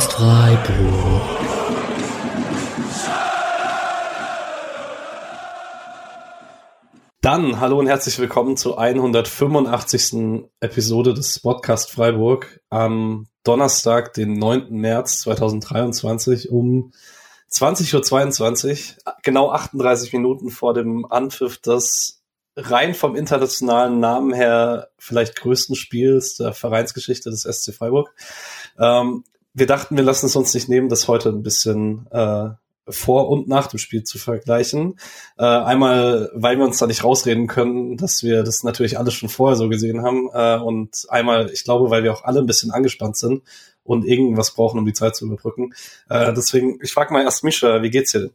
Podcast Freiburg. Dann hallo und herzlich willkommen zur 185. Episode des Podcast Freiburg am Donnerstag, den 9. März 2023 um 20.22 Uhr, genau 38 Minuten vor dem Anpfiff des rein vom internationalen Namen her vielleicht größten Spiels der Vereinsgeschichte des SC Freiburg. Ähm, wir dachten, wir lassen es uns nicht nehmen, das heute ein bisschen äh, vor und nach dem Spiel zu vergleichen. Äh, einmal, weil wir uns da nicht rausreden können, dass wir das natürlich alles schon vorher so gesehen haben. Äh, und einmal, ich glaube, weil wir auch alle ein bisschen angespannt sind und irgendwas brauchen, um die Zeit zu überbrücken. Äh, deswegen, ich frage mal erst Mischa, wie geht's dir denn?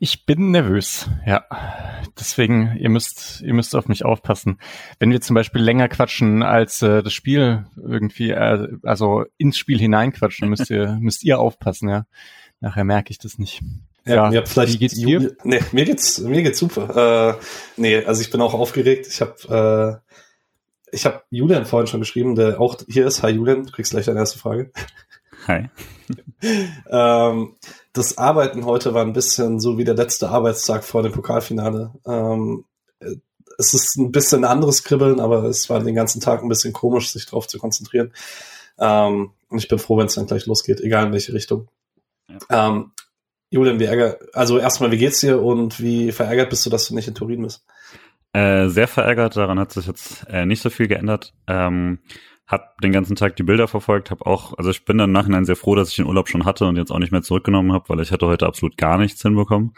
Ich bin nervös, ja. Deswegen, ihr müsst, ihr müsst auf mich aufpassen. Wenn wir zum Beispiel länger quatschen als äh, das Spiel irgendwie, äh, also ins Spiel hineinquatschen, müsst ihr, müsst ihr aufpassen, ja. Nachher merke ich das nicht. Ja, ja vielleicht wie geht's dir? Nee, mir geht's, mir geht's super. Äh, nee, also ich bin auch aufgeregt. Ich habe äh, ich habe Julian vorhin schon geschrieben, der auch hier ist. Hi Julian, du kriegst gleich deine erste Frage. Hi. ähm, das Arbeiten heute war ein bisschen so wie der letzte Arbeitstag vor dem Pokalfinale. Ähm, es ist ein bisschen ein anderes Kribbeln, aber es war den ganzen Tag ein bisschen komisch, sich darauf zu konzentrieren. Ähm, und ich bin froh, wenn es dann gleich losgeht, egal in welche Richtung. Ja. Ähm, Julian, wie ärgert, also erstmal, wie geht's dir und wie verärgert bist du, dass du nicht in Turin bist? Äh, sehr verärgert, daran hat sich jetzt äh, nicht so viel geändert. Ähm, hab den ganzen Tag die Bilder verfolgt, habe auch, also ich bin dann im Nachhinein sehr froh, dass ich den Urlaub schon hatte und jetzt auch nicht mehr zurückgenommen habe, weil ich hätte heute absolut gar nichts hinbekommen.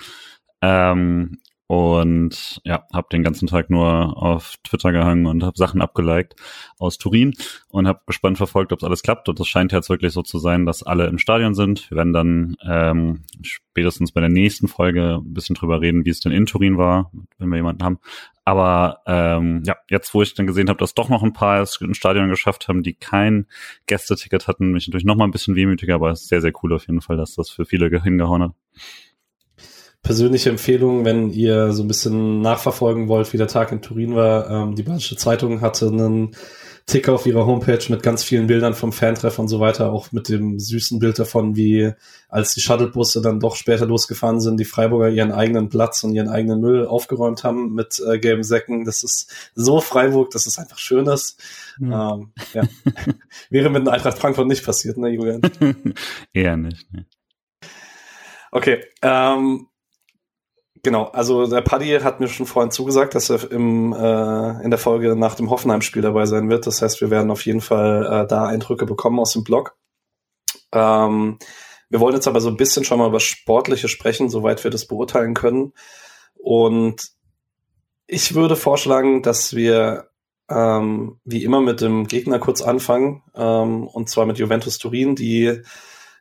Ähm, und ja, habe den ganzen Tag nur auf Twitter gehangen und habe Sachen abgeliked aus Turin und habe gespannt verfolgt, ob es alles klappt. Und das scheint jetzt wirklich so zu sein, dass alle im Stadion sind. Wir werden dann ähm, spätestens bei der nächsten Folge ein bisschen drüber reden, wie es denn in Turin war, wenn wir jemanden haben. Aber ähm, ja, jetzt, wo ich dann gesehen habe, dass doch noch ein paar es im Stadion geschafft haben, die kein Gästeticket hatten, mich natürlich noch mal ein bisschen wehmütiger, aber es ist sehr, sehr cool auf jeden Fall, dass das für viele hingehauen hat persönliche Empfehlung, wenn ihr so ein bisschen nachverfolgen wollt, wie der Tag in Turin war. Ähm, die Badische Zeitung hatte einen Ticker auf ihrer Homepage mit ganz vielen Bildern vom Fantreff und so weiter, auch mit dem süßen Bild davon, wie als die Shuttlebusse dann doch später losgefahren sind, die Freiburger ihren eigenen Platz und ihren eigenen Müll aufgeräumt haben mit äh, gelben Säcken. Das ist so Freiburg, dass es einfach schön ist. Mhm. Ähm, ja. Wäre mit dem Eintracht Frankfurt nicht passiert, ne, Julian? Eher nicht. Ne. Okay, ähm, Genau, also der Paddy hat mir schon vorhin zugesagt, dass er im, äh, in der Folge nach dem Hoffenheim-Spiel dabei sein wird. Das heißt, wir werden auf jeden Fall äh, da Eindrücke bekommen aus dem Blog. Ähm, wir wollen jetzt aber so ein bisschen schon mal über Sportliche sprechen, soweit wir das beurteilen können. Und ich würde vorschlagen, dass wir ähm, wie immer mit dem Gegner kurz anfangen, ähm, und zwar mit Juventus Turin, die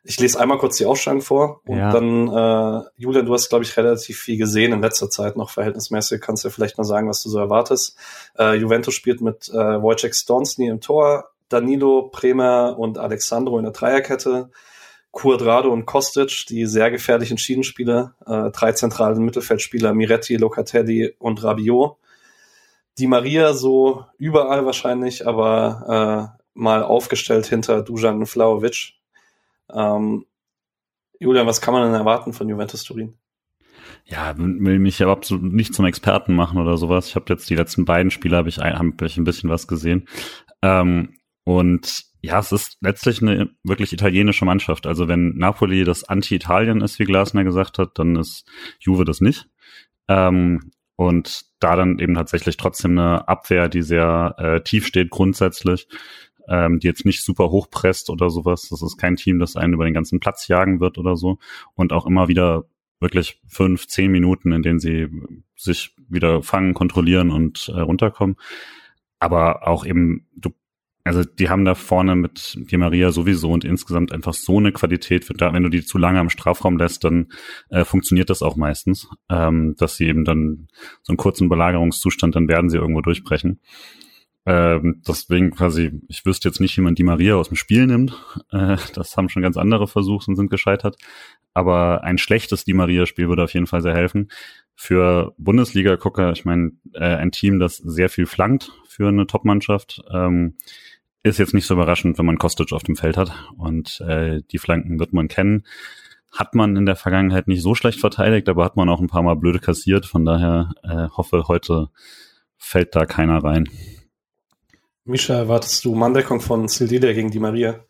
ich lese einmal kurz die Ausstellung vor und ja. dann, äh, Julian, du hast, glaube ich, relativ viel gesehen in letzter Zeit noch verhältnismäßig. Kannst du ja vielleicht mal sagen, was du so erwartest. Äh, Juventus spielt mit äh, Wojciech Stonsny im Tor, Danilo, Bremer und Alexandro in der Dreierkette. Cuadrado und Kostic, die sehr gefährlichen Schienenspieler, äh, drei zentrale Mittelfeldspieler, Miretti, Locatelli und Rabiot. Die Maria so überall wahrscheinlich, aber äh, mal aufgestellt hinter Dujan Vlaovic. Ähm, Julian, was kann man denn erwarten von Juventus Turin? Ja, will mich aber absolut nicht zum Experten machen oder sowas. Ich habe jetzt die letzten beiden Spiele habe ich, hab ich ein bisschen was gesehen. Ähm, und ja, es ist letztlich eine wirklich italienische Mannschaft. Also wenn Napoli das Anti-Italien ist, wie Glasner gesagt hat, dann ist Juve das nicht. Ähm, und da dann eben tatsächlich trotzdem eine Abwehr, die sehr äh, tief steht grundsätzlich, ähm, die jetzt nicht super hoch presst oder sowas. Das ist kein Team, das einen über den ganzen Platz jagen wird oder so. Und auch immer wieder wirklich fünf, zehn Minuten, in denen sie sich wieder fangen, kontrollieren und äh, runterkommen. Aber auch eben, du, also die haben da vorne mit Di Maria sowieso und insgesamt einfach so eine Qualität. Wenn du die zu lange am Strafraum lässt, dann äh, funktioniert das auch meistens, ähm, dass sie eben dann so einen kurzen Belagerungszustand, dann werden sie irgendwo durchbrechen. Ähm, deswegen quasi, ich wüsste jetzt nicht, wie man die Maria aus dem Spiel nimmt. Äh, das haben schon ganz andere versucht und sind gescheitert. Aber ein schlechtes Di Maria-Spiel würde auf jeden Fall sehr helfen. Für Bundesliga-Gucker, ich meine, äh, ein Team, das sehr viel flankt für eine Top-Mannschaft, ähm, ist jetzt nicht so überraschend, wenn man Kostic auf dem Feld hat und äh, die Flanken wird man kennen. Hat man in der Vergangenheit nicht so schlecht verteidigt, aber hat man auch ein paar Mal blöde kassiert. Von daher äh, hoffe, heute fällt da keiner rein. Misha, erwartest du Manndeckung von Sildilia gegen die Maria?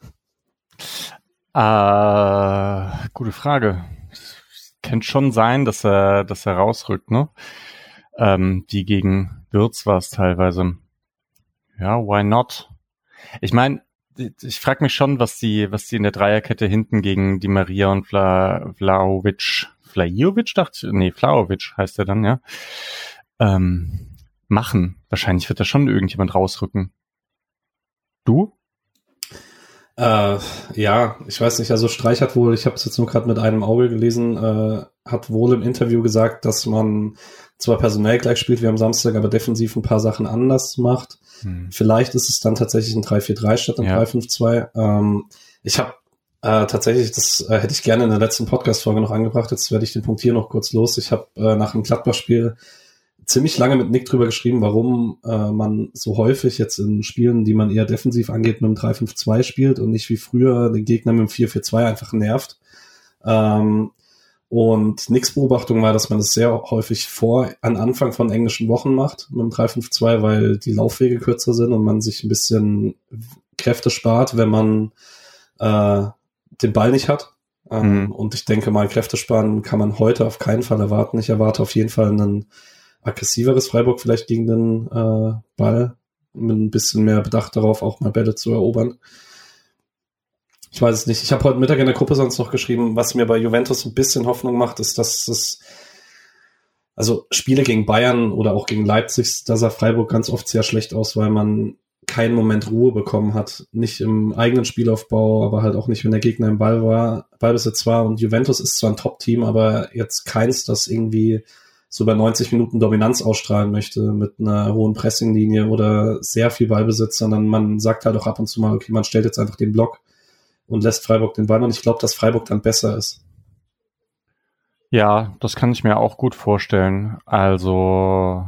Äh, gute Frage. Könnte schon sein, dass er, dass er rausrückt, ne? Ähm, die gegen Wirtz war es teilweise. Ja, why not? Ich meine, ich frage mich schon, was die, was die in der Dreierkette hinten gegen die Maria und Vla, Vlaovic, Vlajovic dachte ich, nee, Vlaovic heißt er dann, ja, ähm, machen. Wahrscheinlich wird da schon irgendjemand rausrücken. Du? Äh, ja, ich weiß nicht, also Streich hat wohl, ich habe es jetzt nur gerade mit einem Auge gelesen, äh, hat wohl im Interview gesagt, dass man zwar personell gleich spielt wie am Samstag, aber defensiv ein paar Sachen anders macht. Hm. Vielleicht ist es dann tatsächlich ein 3-4-3 statt ein ja. 3-5-2. Ähm, ich habe äh, tatsächlich, das äh, hätte ich gerne in der letzten Podcast-Folge noch angebracht. Jetzt werde ich den Punkt hier noch kurz los. Ich habe äh, nach dem Gladbach-Spiel ziemlich lange mit Nick drüber geschrieben, warum äh, man so häufig jetzt in Spielen, die man eher defensiv angeht, mit dem 3-5-2 spielt und nicht wie früher den Gegner mit dem 4-4-2 einfach nervt. Ähm, und Nicks Beobachtung war, dass man es das sehr häufig vor, an Anfang von englischen Wochen macht mit dem 3-5-2, weil die Laufwege kürzer sind und man sich ein bisschen Kräfte spart, wenn man äh, den Ball nicht hat. Ähm, mhm. Und ich denke mal, Kräfte sparen kann man heute auf keinen Fall erwarten. Ich erwarte auf jeden Fall einen aggressiveres Freiburg vielleicht gegen den äh, Ball, mit ein bisschen mehr Bedacht darauf, auch mal Bälle zu erobern. Ich weiß es nicht. Ich habe heute Mittag in der Gruppe sonst noch geschrieben, was mir bei Juventus ein bisschen Hoffnung macht, ist, dass es also Spiele gegen Bayern oder auch gegen Leipzig, da sah Freiburg ganz oft sehr schlecht aus, weil man keinen Moment Ruhe bekommen hat. Nicht im eigenen Spielaufbau, aber halt auch nicht, wenn der Gegner im Ball war, Ballbesitz war. Und Juventus ist zwar ein Top-Team, aber jetzt keins, das irgendwie so bei 90 Minuten Dominanz ausstrahlen möchte mit einer hohen Pressinglinie oder sehr viel Ballbesitz, sondern man sagt halt auch ab und zu mal, okay, man stellt jetzt einfach den Block und lässt Freiburg den Ball und ich glaube, dass Freiburg dann besser ist. Ja, das kann ich mir auch gut vorstellen. Also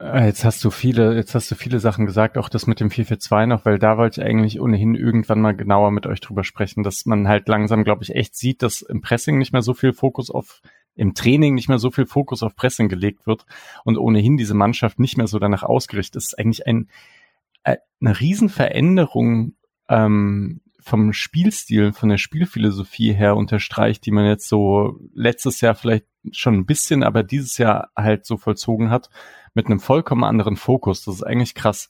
jetzt hast du viele, jetzt hast du viele Sachen gesagt, auch das mit dem 442 noch, weil da wollte ich eigentlich ohnehin irgendwann mal genauer mit euch drüber sprechen, dass man halt langsam, glaube ich, echt sieht, dass im Pressing nicht mehr so viel Fokus auf im Training nicht mehr so viel Fokus auf Pressing gelegt wird und ohnehin diese Mannschaft nicht mehr so danach ausgerichtet ist, ist eigentlich ein, äh, eine Riesenveränderung ähm, vom Spielstil, von der Spielphilosophie her unterstreicht, die man jetzt so letztes Jahr vielleicht schon ein bisschen, aber dieses Jahr halt so vollzogen hat, mit einem vollkommen anderen Fokus. Das ist eigentlich krass.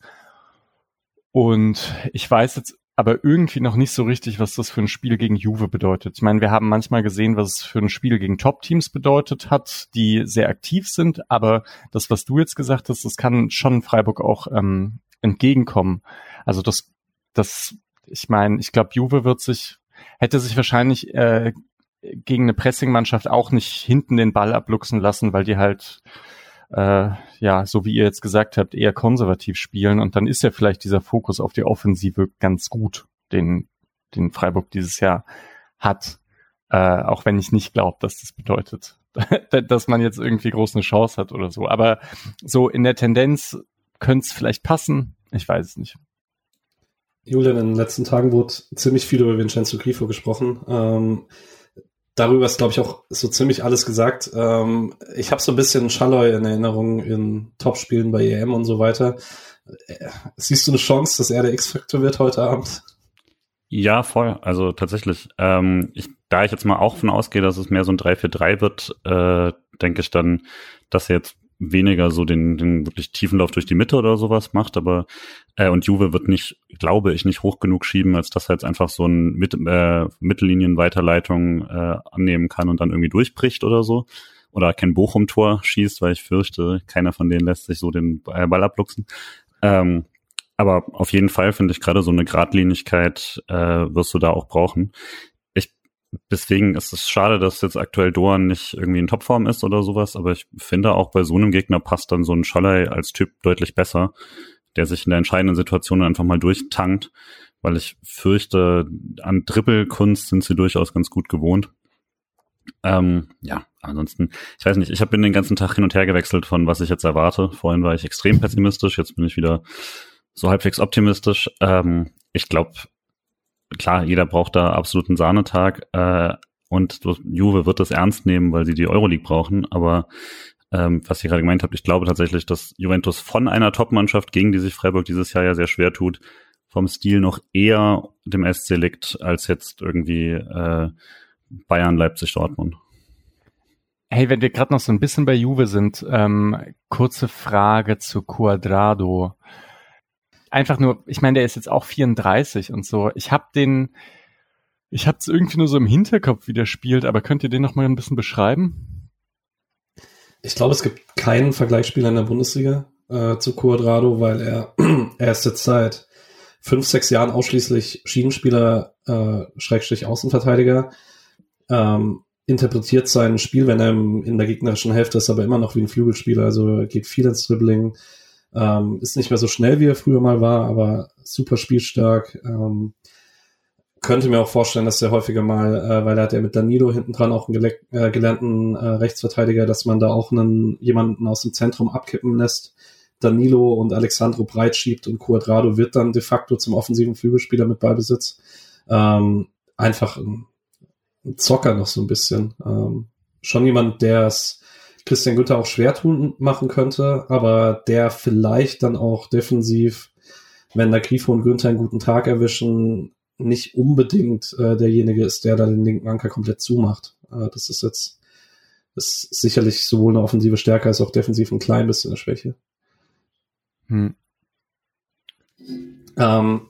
Und ich weiß jetzt aber irgendwie noch nicht so richtig, was das für ein Spiel gegen Juve bedeutet. Ich meine, wir haben manchmal gesehen, was es für ein Spiel gegen Top-Teams bedeutet hat, die sehr aktiv sind, aber das, was du jetzt gesagt hast, das kann schon Freiburg auch ähm, entgegenkommen. Also das, das, ich meine, ich glaube, Juve wird sich, hätte sich wahrscheinlich äh, gegen eine Pressing-Mannschaft auch nicht hinten den Ball abluchsen lassen, weil die halt äh, ja, so wie ihr jetzt gesagt habt, eher konservativ spielen und dann ist ja vielleicht dieser Fokus auf die Offensive ganz gut, den, den Freiburg dieses Jahr hat. Äh, auch wenn ich nicht glaube, dass das bedeutet, dass man jetzt irgendwie groß eine Chance hat oder so. Aber so in der Tendenz könnte es vielleicht passen. Ich weiß es nicht. Julian, in den letzten Tagen wurde ziemlich viel über Vincenzo Grifo gesprochen. Ähm, darüber ist, glaube ich, auch so ziemlich alles gesagt. Ähm, ich habe so ein bisschen Schalloy in Erinnerung in Topspielen bei EM und so weiter. Äh, siehst du eine Chance, dass er der X-Faktor wird heute Abend? Ja, voll. Also tatsächlich. Ähm, ich, da ich jetzt mal auch von ausgehe, dass es mehr so ein 3-4-3 wird, äh, denke ich dann, dass er jetzt weniger so den, den wirklich tiefen Lauf durch die Mitte oder sowas macht, aber äh, und Juve wird nicht, glaube ich, nicht hoch genug schieben, als dass er jetzt einfach so ein Mit, äh, Mittellinienweiterleitung äh, annehmen kann und dann irgendwie durchbricht oder so. Oder kein Bochum-Tor schießt, weil ich fürchte, keiner von denen lässt sich so den Ball abluchsen. Ähm, aber auf jeden Fall finde ich gerade so eine Gradlinigkeit äh, wirst du da auch brauchen. Deswegen ist es schade, dass jetzt aktuell Doan nicht irgendwie in Topform ist oder sowas, aber ich finde auch bei so einem Gegner passt dann so ein Scholley als Typ deutlich besser, der sich in der entscheidenden Situation einfach mal durchtankt, weil ich fürchte, an Dribbelkunst sind sie durchaus ganz gut gewohnt. Ähm, ja, ansonsten, ich weiß nicht, ich habe den ganzen Tag hin und her gewechselt von was ich jetzt erwarte. Vorhin war ich extrem pessimistisch, jetzt bin ich wieder so halbwegs optimistisch. Ähm, ich glaube, klar, jeder braucht da absoluten Sahnetag äh, und Juve wird das ernst nehmen, weil sie die Euroleague brauchen. Aber ähm, was ihr gerade gemeint habt, ich glaube tatsächlich, dass Juventus von einer Top-Mannschaft, gegen die sich Freiburg dieses Jahr ja sehr schwer tut, vom Stil noch eher dem SC liegt, als jetzt irgendwie äh, Bayern, Leipzig, Dortmund. Hey, wenn wir gerade noch so ein bisschen bei Juve sind, ähm, kurze Frage zu Quadrado. Einfach nur, ich meine, der ist jetzt auch 34 und so. Ich habe den, ich habe es irgendwie nur so im Hinterkopf, wie der spielt, aber könnt ihr den noch mal ein bisschen beschreiben? Ich glaube, es gibt keinen Vergleichsspieler in der Bundesliga äh, zu Quadrado, weil er, er ist jetzt seit fünf, sechs Jahren ausschließlich Schienenspieler, äh, Schrägstrich Außenverteidiger. Ähm, interpretiert sein Spiel, wenn er in der gegnerischen Hälfte ist, aber immer noch wie ein Flügelspieler, also geht viel ins Dribbling, ähm, ist nicht mehr so schnell, wie er früher mal war, aber super spielstark. Ähm, könnte mir auch vorstellen, dass er häufiger mal, äh, weil er hat ja mit Danilo hinten dran auch einen äh, gelernten äh, Rechtsverteidiger, dass man da auch einen, jemanden aus dem Zentrum abkippen lässt, Danilo und Alexandro breit schiebt und Cuadrado wird dann de facto zum offensiven Flügelspieler mit Ballbesitz. Ähm, einfach ein Zocker noch so ein bisschen. Ähm, schon jemand, der es Christian Günther auch schwer tun machen könnte, aber der vielleicht dann auch defensiv, wenn da Grifo und Günther einen guten Tag erwischen, nicht unbedingt äh, derjenige ist, der da den linken Anker komplett zumacht. Äh, das ist jetzt ist sicherlich sowohl eine offensive Stärke als auch defensiv ein klein bisschen eine Schwäche. Hm. Ähm,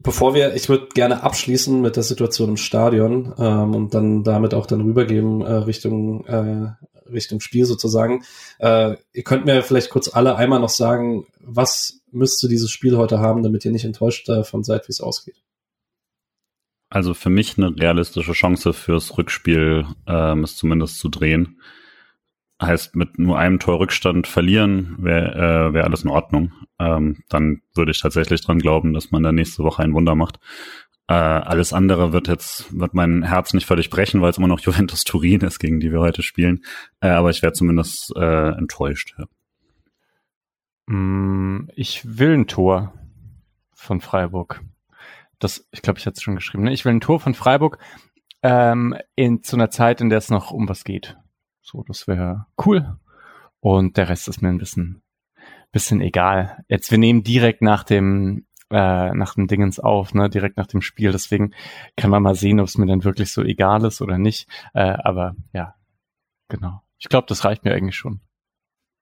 bevor wir, ich würde gerne abschließen mit der Situation im Stadion ähm, und dann damit auch dann rübergehen äh, Richtung äh, Richtung Spiel sozusagen. Äh, ihr könnt mir vielleicht kurz alle einmal noch sagen, was müsste dieses Spiel heute haben, damit ihr nicht enttäuscht davon seid, wie es ausgeht. Also für mich eine realistische Chance fürs Rückspiel, ähm, es zumindest zu drehen heißt mit nur einem Tor Rückstand verlieren, wäre äh, wär alles in Ordnung. Ähm, dann würde ich tatsächlich dran glauben, dass man da nächste Woche ein Wunder macht. Äh, alles andere wird jetzt, wird mein Herz nicht völlig brechen, weil es immer noch Juventus Turin ist, gegen die wir heute spielen. Äh, aber ich wäre zumindest äh, enttäuscht. Ja. Mm, ich will ein Tor von Freiburg. Das, ich glaube, ich hatte es schon geschrieben. Ne? Ich will ein Tor von Freiburg ähm, in zu einer Zeit, in der es noch um was geht. So, das wäre cool. Und der Rest ist mir ein bisschen, bisschen egal. Jetzt, wir nehmen direkt nach dem, äh, nach dem Dingens auf, ne, direkt nach dem Spiel. Deswegen kann man mal sehen, ob es mir dann wirklich so egal ist oder nicht. Äh, aber ja, genau. Ich glaube, das reicht mir eigentlich schon.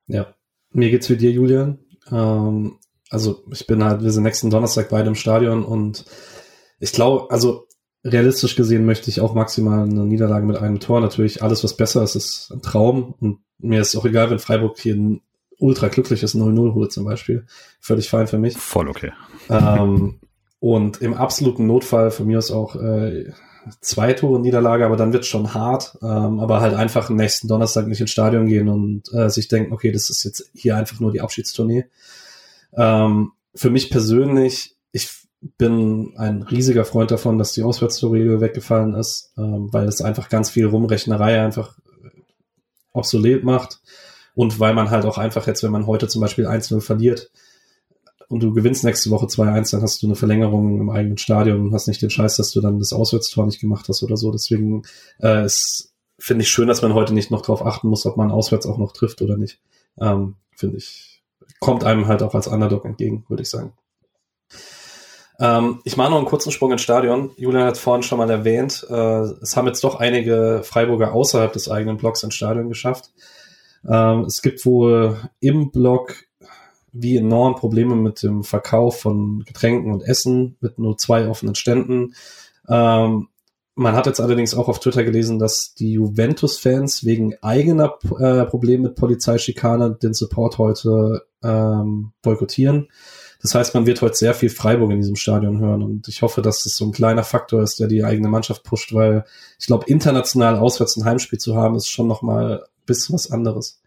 Ja, mir geht's wie dir, Julian. Ähm, also ich bin halt, wir sind nächsten Donnerstag beide im Stadion und ich glaube, also realistisch gesehen möchte ich auch maximal eine Niederlage mit einem Tor. Natürlich alles, was besser ist, ist ein Traum. Und mir ist auch egal, wenn Freiburg hier ultra glückliches 0-0 holt zum Beispiel. Völlig fein für mich. Voll okay. Ähm, und im absoluten Notfall für mir ist auch äh, zwei Tore Niederlage, aber dann wird schon hart. Ähm, aber halt einfach am nächsten Donnerstag nicht ins Stadion gehen und äh, sich denken, okay, das ist jetzt hier einfach nur die Abschiedstournee. Ähm, für mich persönlich, ich bin ein riesiger Freund davon, dass die Auswärtstorregel weggefallen ist, ähm, weil es einfach ganz viel Rumrechnerei einfach obsolet macht und weil man halt auch einfach jetzt, wenn man heute zum Beispiel 1-0 verliert und du gewinnst nächste Woche 2-1, dann hast du eine Verlängerung im eigenen Stadion und hast nicht den Scheiß, dass du dann das Auswärtstor nicht gemacht hast oder so. Deswegen äh, ist, finde ich schön, dass man heute nicht noch darauf achten muss, ob man auswärts auch noch trifft oder nicht. Ähm, finde ich, kommt einem halt auch als Underdog entgegen, würde ich sagen. Ähm, ich mache noch einen kurzen Sprung ins Stadion. Julian hat vorhin schon mal erwähnt. Äh, es haben jetzt doch einige Freiburger außerhalb des eigenen Blocks ins Stadion geschafft. Ähm, es gibt wohl im Block wie enorm Probleme mit dem Verkauf von Getränken und Essen mit nur zwei offenen Ständen. Ähm, man hat jetzt allerdings auch auf Twitter gelesen, dass die Juventus-Fans wegen eigener äh, Probleme mit Polizeischikane den Support heute ähm, boykottieren. Das heißt, man wird heute sehr viel Freiburg in diesem Stadion hören und ich hoffe, dass das so ein kleiner Faktor ist, der die eigene Mannschaft pusht, weil ich glaube, international auswärts ein Heimspiel zu haben, ist schon nochmal bisschen was anderes.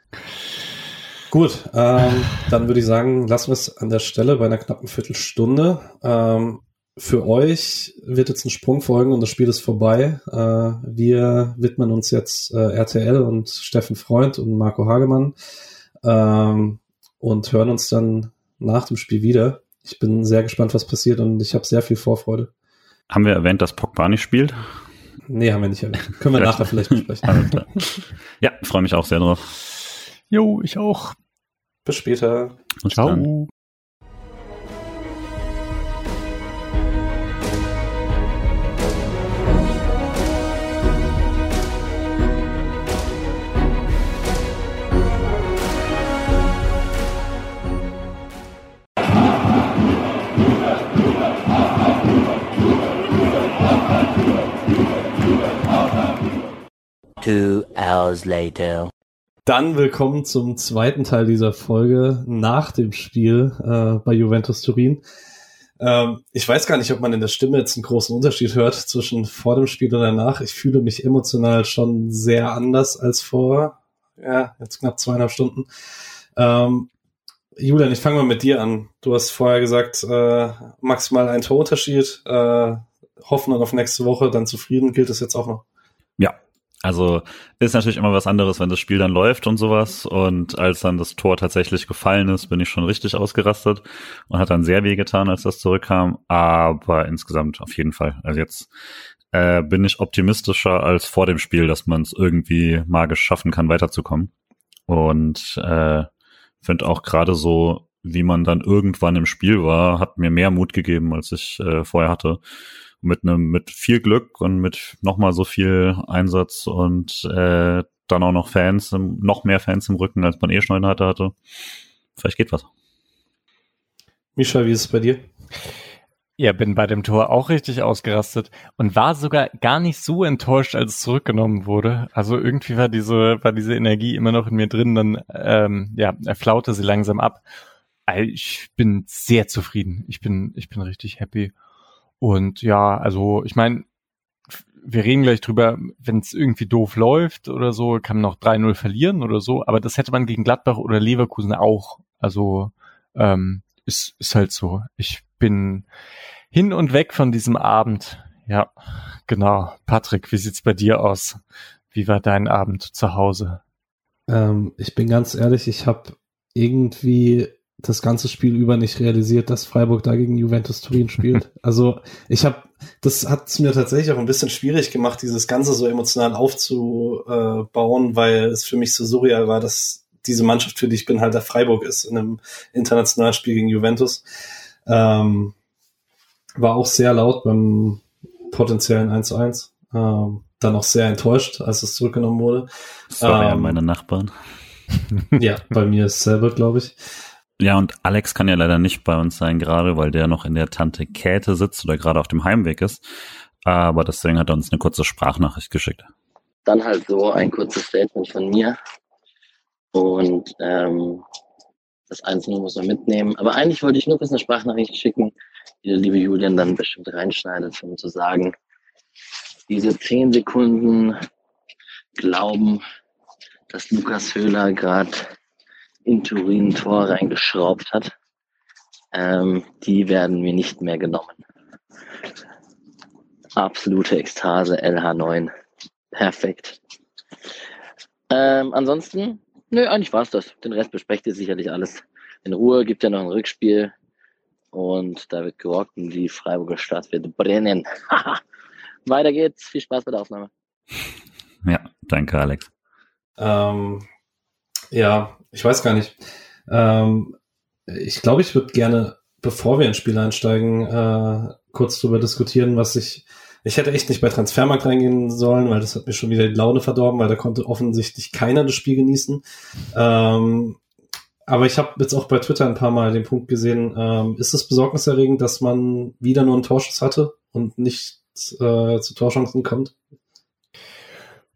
Gut, ähm, dann würde ich sagen, lassen wir es an der Stelle bei einer knappen Viertelstunde. Ähm, für euch wird jetzt ein Sprung folgen und das Spiel ist vorbei. Äh, wir widmen uns jetzt äh, RTL und Steffen Freund und Marco Hagemann ähm, und hören uns dann nach dem Spiel wieder. ich bin sehr gespannt, was passiert und ich habe sehr viel Vorfreude. Haben wir erwähnt, dass Pogba nicht spielt? Nee, haben wir nicht erwähnt. Können wir nachher vielleicht besprechen. ja, freue mich auch sehr drauf. Jo, ich auch. Bis später. Bis Ciao. Dann. Two hours later. Dann willkommen zum zweiten Teil dieser Folge nach dem Spiel äh, bei Juventus Turin. Ähm, ich weiß gar nicht, ob man in der Stimme jetzt einen großen Unterschied hört zwischen vor dem Spiel und danach. Ich fühle mich emotional schon sehr anders als vor, ja, jetzt knapp zweieinhalb Stunden. Ähm, Julian, ich fange mal mit dir an. Du hast vorher gesagt, äh, maximal ein Torunterschied, äh, Hoffnung auf nächste Woche, dann zufrieden. Gilt das jetzt auch noch? Ja, also ist natürlich immer was anderes, wenn das Spiel dann läuft und sowas. Und als dann das Tor tatsächlich gefallen ist, bin ich schon richtig ausgerastet und hat dann sehr weh getan, als das zurückkam. Aber insgesamt auf jeden Fall. Also jetzt äh, bin ich optimistischer als vor dem Spiel, dass man es irgendwie magisch schaffen kann, weiterzukommen. Und äh, finde auch gerade so, wie man dann irgendwann im Spiel war, hat mir mehr Mut gegeben, als ich äh, vorher hatte mit einem mit viel Glück und mit nochmal so viel Einsatz und äh, dann auch noch Fans, noch mehr Fans im Rücken, als man eh schon hatte, hatte. Vielleicht geht was. Misha, wie ist es bei dir? Ja, bin bei dem Tor auch richtig ausgerastet und war sogar gar nicht so enttäuscht, als es zurückgenommen wurde. Also irgendwie war diese, war diese Energie immer noch in mir drin, dann ähm, ja, er flaute sie langsam ab. Ich bin sehr zufrieden. Ich bin, ich bin richtig happy. Und ja, also ich meine, wir reden gleich drüber, wenn es irgendwie doof läuft oder so, kann man noch 3-0 verlieren oder so, aber das hätte man gegen Gladbach oder Leverkusen auch. Also ähm, ist, ist halt so. Ich bin hin und weg von diesem Abend. Ja, genau. Patrick, wie sieht's bei dir aus? Wie war dein Abend zu Hause? Ähm, ich bin ganz ehrlich, ich habe irgendwie das ganze Spiel über nicht realisiert, dass Freiburg da gegen Juventus Turin spielt. Also ich habe, das hat es mir tatsächlich auch ein bisschen schwierig gemacht, dieses Ganze so emotional aufzubauen, weil es für mich so surreal war, dass diese Mannschaft, für die ich bin, halt der Freiburg ist in einem internationalen Spiel gegen Juventus. Ähm, war auch sehr laut beim potenziellen 1 zu 1. Ähm, dann auch sehr enttäuscht, als es zurückgenommen wurde. Sorry ähm, an meine Nachbarn. ja, bei mir ist selber, glaube ich. Ja, und Alex kann ja leider nicht bei uns sein, gerade weil der noch in der Tante Käthe sitzt oder gerade auf dem Heimweg ist. Aber deswegen hat er uns eine kurze Sprachnachricht geschickt. Dann halt so ein kurzes Statement von mir. Und ähm, das Einzelne muss man mitnehmen. Aber eigentlich wollte ich nur kurz eine Sprachnachricht schicken, die der liebe Julian dann bestimmt reinschneidet, um zu sagen, diese zehn Sekunden glauben, dass Lukas Höhler gerade in Turin ein Tor reingeschraubt hat, ähm, die werden mir nicht mehr genommen. Absolute Ekstase, LH9. Perfekt. Ähm, ansonsten, nö, eigentlich war's das. Den Rest besprecht ihr sicherlich alles in Ruhe. Gibt ja noch ein Rückspiel. Und da wird gerockt und die Freiburger Stadt wird brennen. Weiter geht's. Viel Spaß bei der Aufnahme. Ja, danke, Alex. Ähm, ja, ich weiß gar nicht. Ähm, ich glaube, ich würde gerne, bevor wir ins Spiel einsteigen, äh, kurz darüber diskutieren, was ich. Ich hätte echt nicht bei Transfermarkt reingehen sollen, weil das hat mir schon wieder die Laune verdorben, weil da konnte offensichtlich keiner das Spiel genießen. Ähm, aber ich habe jetzt auch bei Twitter ein paar Mal den Punkt gesehen, ähm, ist es besorgniserregend, dass man wieder nur einen Torschuss hatte und nicht äh, zu Torchancen kommt?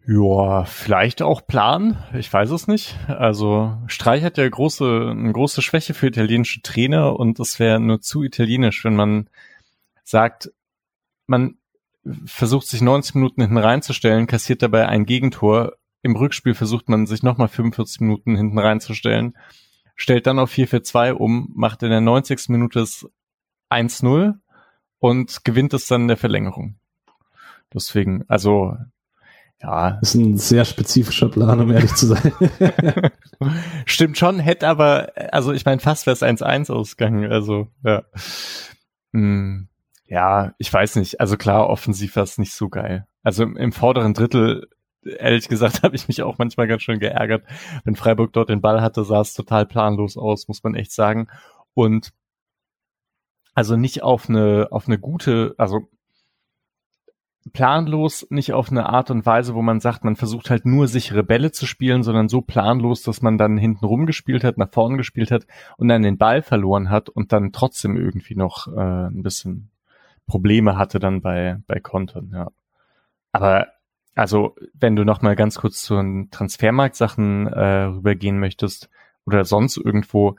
Ja, vielleicht auch Plan. Ich weiß es nicht. Also Streich hat ja große, eine große Schwäche für italienische Trainer und es wäre nur zu italienisch, wenn man sagt, man versucht sich 90 Minuten hinten reinzustellen, kassiert dabei ein Gegentor. Im Rückspiel versucht man sich nochmal 45 Minuten hinten reinzustellen, stellt dann auf 4-4-2 um, macht in der 90. Minute das 1-0 und gewinnt es dann in der Verlängerung. Deswegen, also Ja. Ist ein sehr spezifischer Plan, um ehrlich zu sein. Stimmt schon, hätte aber, also ich meine, fast wäre es 1-1 ausgegangen, also, ja. Hm, ja, ich weiß nicht. Also klar, offensiv war es nicht so geil. Also im, im vorderen Drittel, ehrlich gesagt, habe ich mich auch manchmal ganz schön geärgert. Wenn Freiburg dort den Ball hatte, sah es total planlos aus, muss man echt sagen. Und also nicht auf eine, auf eine gute, also planlos, nicht auf eine Art und Weise, wo man sagt, man versucht halt nur sichere Bälle zu spielen, sondern so planlos, dass man dann hinten rumgespielt hat, nach vorne gespielt hat und dann den Ball verloren hat und dann trotzdem irgendwie noch äh, ein bisschen Probleme hatte dann bei, bei Kontern, ja. Aber also, wenn du noch mal ganz kurz zu den Transfermarktsachen äh, rübergehen möchtest oder sonst irgendwo,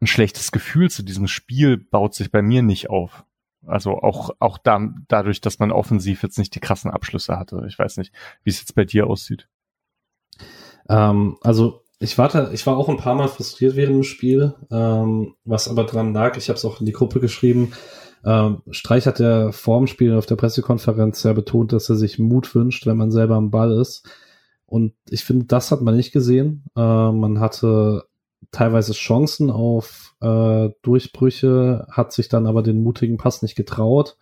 ein schlechtes Gefühl zu diesem Spiel baut sich bei mir nicht auf. Also auch, auch da, dadurch, dass man offensiv jetzt nicht die krassen Abschlüsse hatte. Ich weiß nicht, wie es jetzt bei dir aussieht. Ähm, also ich warte, ich war auch ein paar Mal frustriert während dem Spiel, ähm, was aber dran lag. Ich habe es auch in die Gruppe geschrieben. Ähm, Streich hat ja vor dem Spiel auf der Pressekonferenz ja betont, dass er sich Mut wünscht, wenn man selber am Ball ist. Und ich finde, das hat man nicht gesehen. Äh, man hatte teilweise Chancen auf äh, Durchbrüche, hat sich dann aber den mutigen Pass nicht getraut,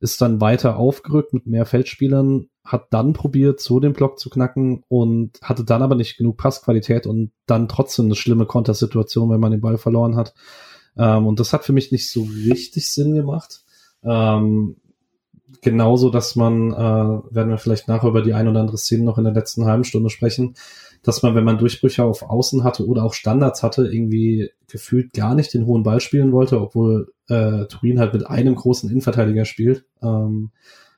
ist dann weiter aufgerückt mit mehr Feldspielern, hat dann probiert, so den Block zu knacken und hatte dann aber nicht genug Passqualität und dann trotzdem eine schlimme Kontersituation, wenn man den Ball verloren hat. Ähm, und das hat für mich nicht so richtig Sinn gemacht. Ähm, genauso, dass man, äh, werden wir vielleicht nachher über die ein oder andere Szene noch in der letzten halben Stunde sprechen, dass man, wenn man Durchbrüche auf Außen hatte oder auch Standards hatte, irgendwie gefühlt gar nicht den hohen Ball spielen wollte, obwohl äh, Turin halt mit einem großen Innenverteidiger spielt. Ähm,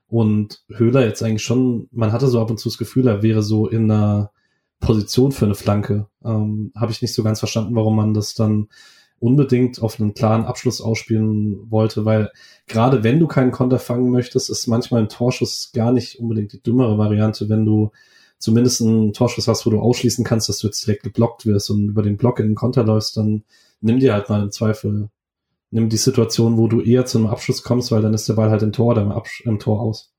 und Höhler jetzt eigentlich schon, man hatte so ab und zu das Gefühl, er wäre so in einer Position für eine Flanke. Ähm, Habe ich nicht so ganz verstanden, warum man das dann unbedingt auf einen klaren Abschluss ausspielen wollte, weil gerade wenn du keinen Konter fangen möchtest, ist manchmal ein Torschuss gar nicht unbedingt die dümmere Variante, wenn du zumindest einen Torschuss hast, wo du ausschließen kannst, dass du jetzt direkt geblockt wirst und über den Block in den Konter läufst, dann nimm dir halt mal im Zweifel, nimm die Situation, wo du eher zu einem Abschluss kommst, weil dann ist der Ball halt im Tor oder im, Absch im Tor aus.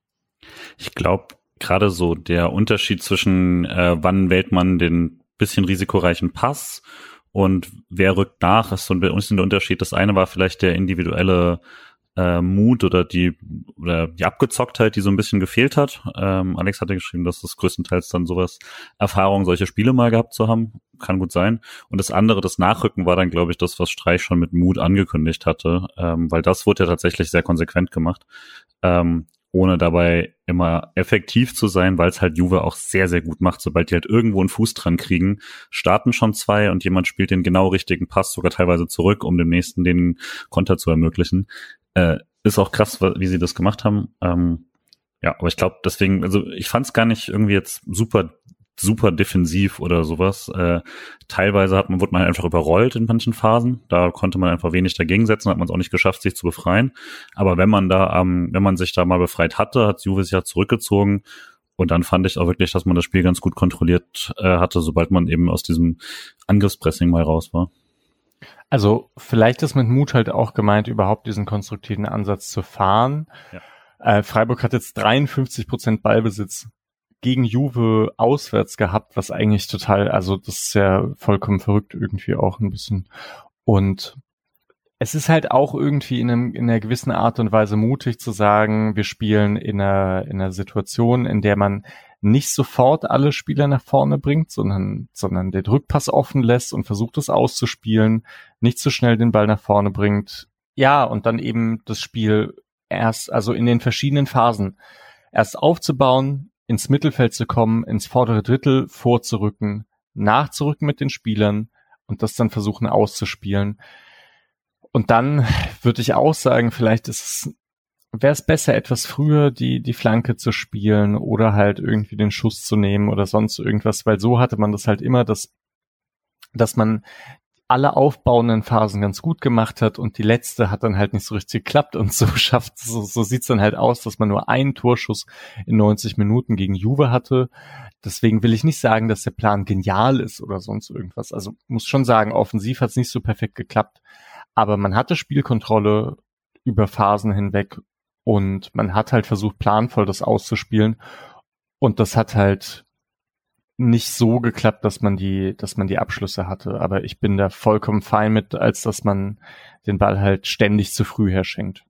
Ich glaube, gerade so der Unterschied zwischen, äh, wann wählt man den bisschen risikoreichen Pass und wer rückt nach, ist so ein bisschen der Unterschied. Das eine war vielleicht der individuelle äh, Mut oder die oder die Abgezocktheit, die so ein bisschen gefehlt hat. Ähm, Alex hatte geschrieben, dass das größtenteils dann sowas Erfahrung, solche Spiele mal gehabt zu haben, kann gut sein. Und das andere, das Nachrücken, war dann, glaube ich, das, was Streich schon mit Mut angekündigt hatte, ähm, weil das wurde ja tatsächlich sehr konsequent gemacht. Ähm, ohne dabei immer effektiv zu sein, weil es halt Juve auch sehr, sehr gut macht. Sobald die halt irgendwo einen Fuß dran kriegen, starten schon zwei und jemand spielt den genau richtigen Pass, sogar teilweise zurück, um dem nächsten den Konter zu ermöglichen. Äh, ist auch krass, wie sie das gemacht haben. Ähm, ja, aber ich glaube, deswegen, also ich fand es gar nicht irgendwie jetzt super super defensiv oder sowas. Äh, teilweise hat man, wurde man einfach überrollt in manchen Phasen. Da konnte man einfach wenig dagegen setzen, hat man es auch nicht geschafft, sich zu befreien. Aber wenn man da, ähm, wenn man sich da mal befreit hatte, hat Juve sich ja zurückgezogen. Und dann fand ich auch wirklich, dass man das Spiel ganz gut kontrolliert äh, hatte, sobald man eben aus diesem Angriffspressing mal raus war. Also vielleicht ist mit Mut halt auch gemeint, überhaupt diesen konstruktiven Ansatz zu fahren. Ja. Äh, Freiburg hat jetzt 53 Prozent Ballbesitz gegen Juve auswärts gehabt, was eigentlich total, also das ist ja vollkommen verrückt irgendwie auch ein bisschen. Und es ist halt auch irgendwie in, einem, in einer gewissen Art und Weise mutig zu sagen, wir spielen in einer, in einer Situation, in der man nicht sofort alle Spieler nach vorne bringt, sondern, sondern den Rückpass offen lässt und versucht es auszuspielen, nicht zu so schnell den Ball nach vorne bringt. Ja, und dann eben das Spiel erst, also in den verschiedenen Phasen erst aufzubauen, ins Mittelfeld zu kommen, ins vordere Drittel vorzurücken, nachzurücken mit den Spielern und das dann versuchen auszuspielen. Und dann würde ich auch sagen, vielleicht ist es wäre es besser, etwas früher die, die Flanke zu spielen oder halt irgendwie den Schuss zu nehmen oder sonst irgendwas, weil so hatte man das halt immer, dass, dass man alle aufbauenden Phasen ganz gut gemacht hat und die letzte hat dann halt nicht so richtig geklappt und so schafft, so, so sieht's dann halt aus, dass man nur einen Torschuss in 90 Minuten gegen Juve hatte. Deswegen will ich nicht sagen, dass der Plan genial ist oder sonst irgendwas. Also muss schon sagen, offensiv hat's nicht so perfekt geklappt, aber man hatte Spielkontrolle über Phasen hinweg und man hat halt versucht, planvoll das auszuspielen. und das hat halt nicht so geklappt, dass man die, dass man die Abschlüsse hatte. Aber ich bin da vollkommen fein mit, als dass man den Ball halt ständig zu früh herschenkt.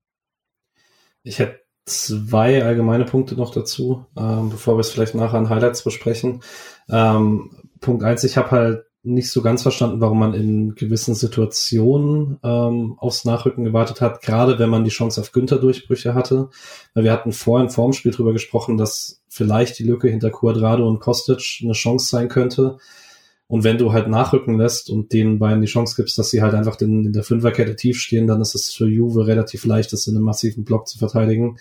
Ich hätte zwei allgemeine Punkte noch dazu, ähm, bevor wir es vielleicht nachher an Highlights besprechen. Ähm, Punkt eins, ich habe halt nicht so ganz verstanden, warum man in gewissen Situationen ähm, aufs Nachrücken gewartet hat, gerade wenn man die Chance auf Günther-Durchbrüche hatte. Weil wir hatten vorhin vor dem Spiel drüber gesprochen, dass vielleicht die Lücke hinter Quadrado und Kostic eine Chance sein könnte. Und wenn du halt nachrücken lässt und den beiden die Chance gibst, dass sie halt einfach in, in der Fünferkette tief stehen, dann ist es für Juve relativ leicht, das in einem massiven Block zu verteidigen.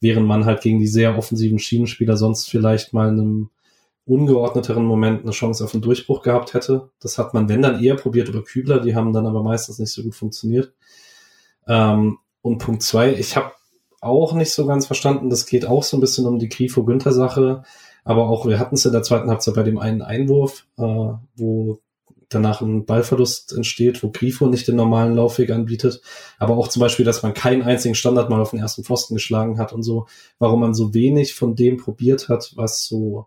Während man halt gegen die sehr offensiven Schienenspieler sonst vielleicht mal in einem ungeordneteren Moment eine Chance auf einen Durchbruch gehabt hätte. Das hat man, wenn dann eher probiert über Kübler, die haben dann aber meistens nicht so gut funktioniert. Ähm, und Punkt zwei, ich habe auch nicht so ganz verstanden, das geht auch so ein bisschen um die Grifo-Günther-Sache, aber auch, wir hatten es in der zweiten Halbzeit bei dem einen Einwurf, äh, wo danach ein Ballverlust entsteht, wo Grifo nicht den normalen Laufweg anbietet, aber auch zum Beispiel, dass man keinen einzigen Standard mal auf den ersten Pfosten geschlagen hat und so, warum man so wenig von dem probiert hat, was so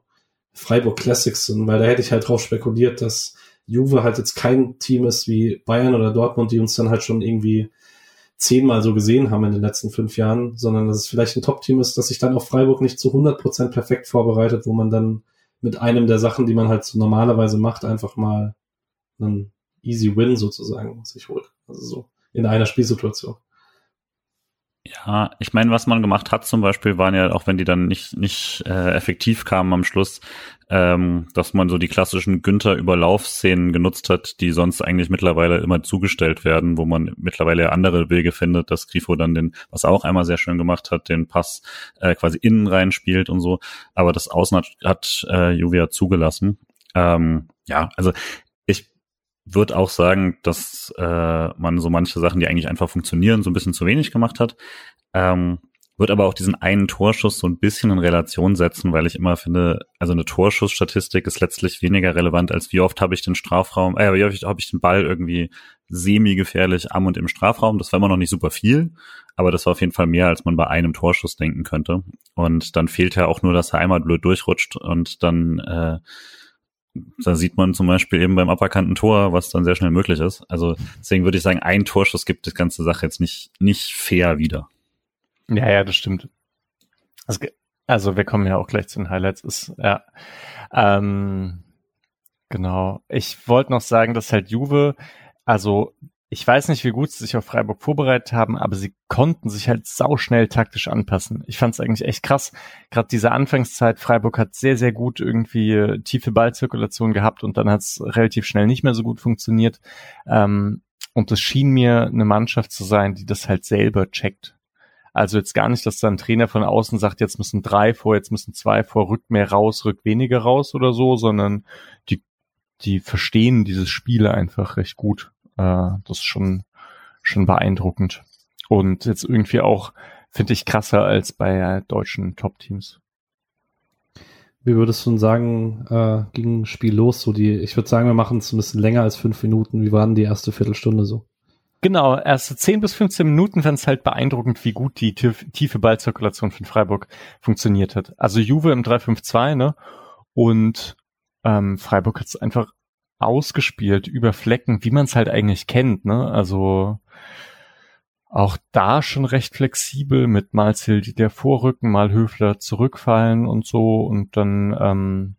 Freiburg Classics sind, weil da hätte ich halt drauf spekuliert, dass Juve halt jetzt kein Team ist wie Bayern oder Dortmund, die uns dann halt schon irgendwie zehnmal so gesehen haben in den letzten fünf Jahren, sondern dass es vielleicht ein Top-Team ist, das sich dann auf Freiburg nicht zu 100% perfekt vorbereitet, wo man dann mit einem der Sachen, die man halt so normalerweise macht, einfach mal einen easy win sozusagen sich holt. Also so in einer Spielsituation. Ja, ich meine, was man gemacht hat zum Beispiel, waren ja, auch wenn die dann nicht, nicht äh, effektiv kamen am Schluss, ähm, dass man so die klassischen Günther-Überlaufszenen genutzt hat, die sonst eigentlich mittlerweile immer zugestellt werden, wo man mittlerweile andere Wege findet, dass Grifo dann den, was er auch einmal sehr schön gemacht hat, den Pass äh, quasi innen rein spielt und so. Aber das Außen hat, hat äh, Juvia zugelassen. Ähm, ja, also würde auch sagen, dass äh, man so manche Sachen, die eigentlich einfach funktionieren, so ein bisschen zu wenig gemacht hat. Ähm, wird aber auch diesen einen Torschuss so ein bisschen in Relation setzen, weil ich immer finde, also eine Torschussstatistik ist letztlich weniger relevant, als wie oft habe ich den Strafraum, äh, wie oft habe ich den Ball irgendwie semi-gefährlich am und im Strafraum. Das war immer noch nicht super viel, aber das war auf jeden Fall mehr, als man bei einem Torschuss denken könnte. Und dann fehlt ja auch nur, dass er einmal blöd durchrutscht und dann äh, da sieht man zum Beispiel eben beim aberkannten Tor, was dann sehr schnell möglich ist. Also deswegen würde ich sagen, ein Torschuss gibt die ganze Sache jetzt nicht, nicht fair wieder. Ja, ja, das stimmt. Also, also wir kommen ja auch gleich zu den Highlights. Ist, ja, ähm, genau. Ich wollte noch sagen, dass halt Juve, also ich weiß nicht, wie gut sie sich auf Freiburg vorbereitet haben, aber sie konnten sich halt sauschnell taktisch anpassen. Ich fand es eigentlich echt krass. Gerade diese Anfangszeit, Freiburg hat sehr, sehr gut irgendwie äh, tiefe Ballzirkulation gehabt und dann hat es relativ schnell nicht mehr so gut funktioniert. Ähm, und es schien mir eine Mannschaft zu sein, die das halt selber checkt. Also jetzt gar nicht, dass da ein Trainer von außen sagt, jetzt müssen drei vor, jetzt müssen zwei vor, rückt mehr raus, rückt weniger raus oder so, sondern die, die verstehen dieses Spiel einfach recht gut. Äh, das ist schon, schon beeindruckend. Und jetzt irgendwie auch, finde ich, krasser als bei deutschen Top-Teams. Wie würdest du denn sagen, äh, ging Spiel los? So die, ich würde sagen, wir machen es ein bisschen länger als fünf Minuten. Wie war denn die erste Viertelstunde so? Genau, erste 10 bis 15 Minuten fand es halt beeindruckend, wie gut die tiefe Ballzirkulation von Freiburg funktioniert hat. Also Juve im 3-5-2, ne? Und ähm, Freiburg hat es einfach ausgespielt über Flecken, wie man es halt eigentlich kennt, ne? Also auch da schon recht flexibel mit mal Zildi der Vorrücken, mal Höfler zurückfallen und so und dann ähm,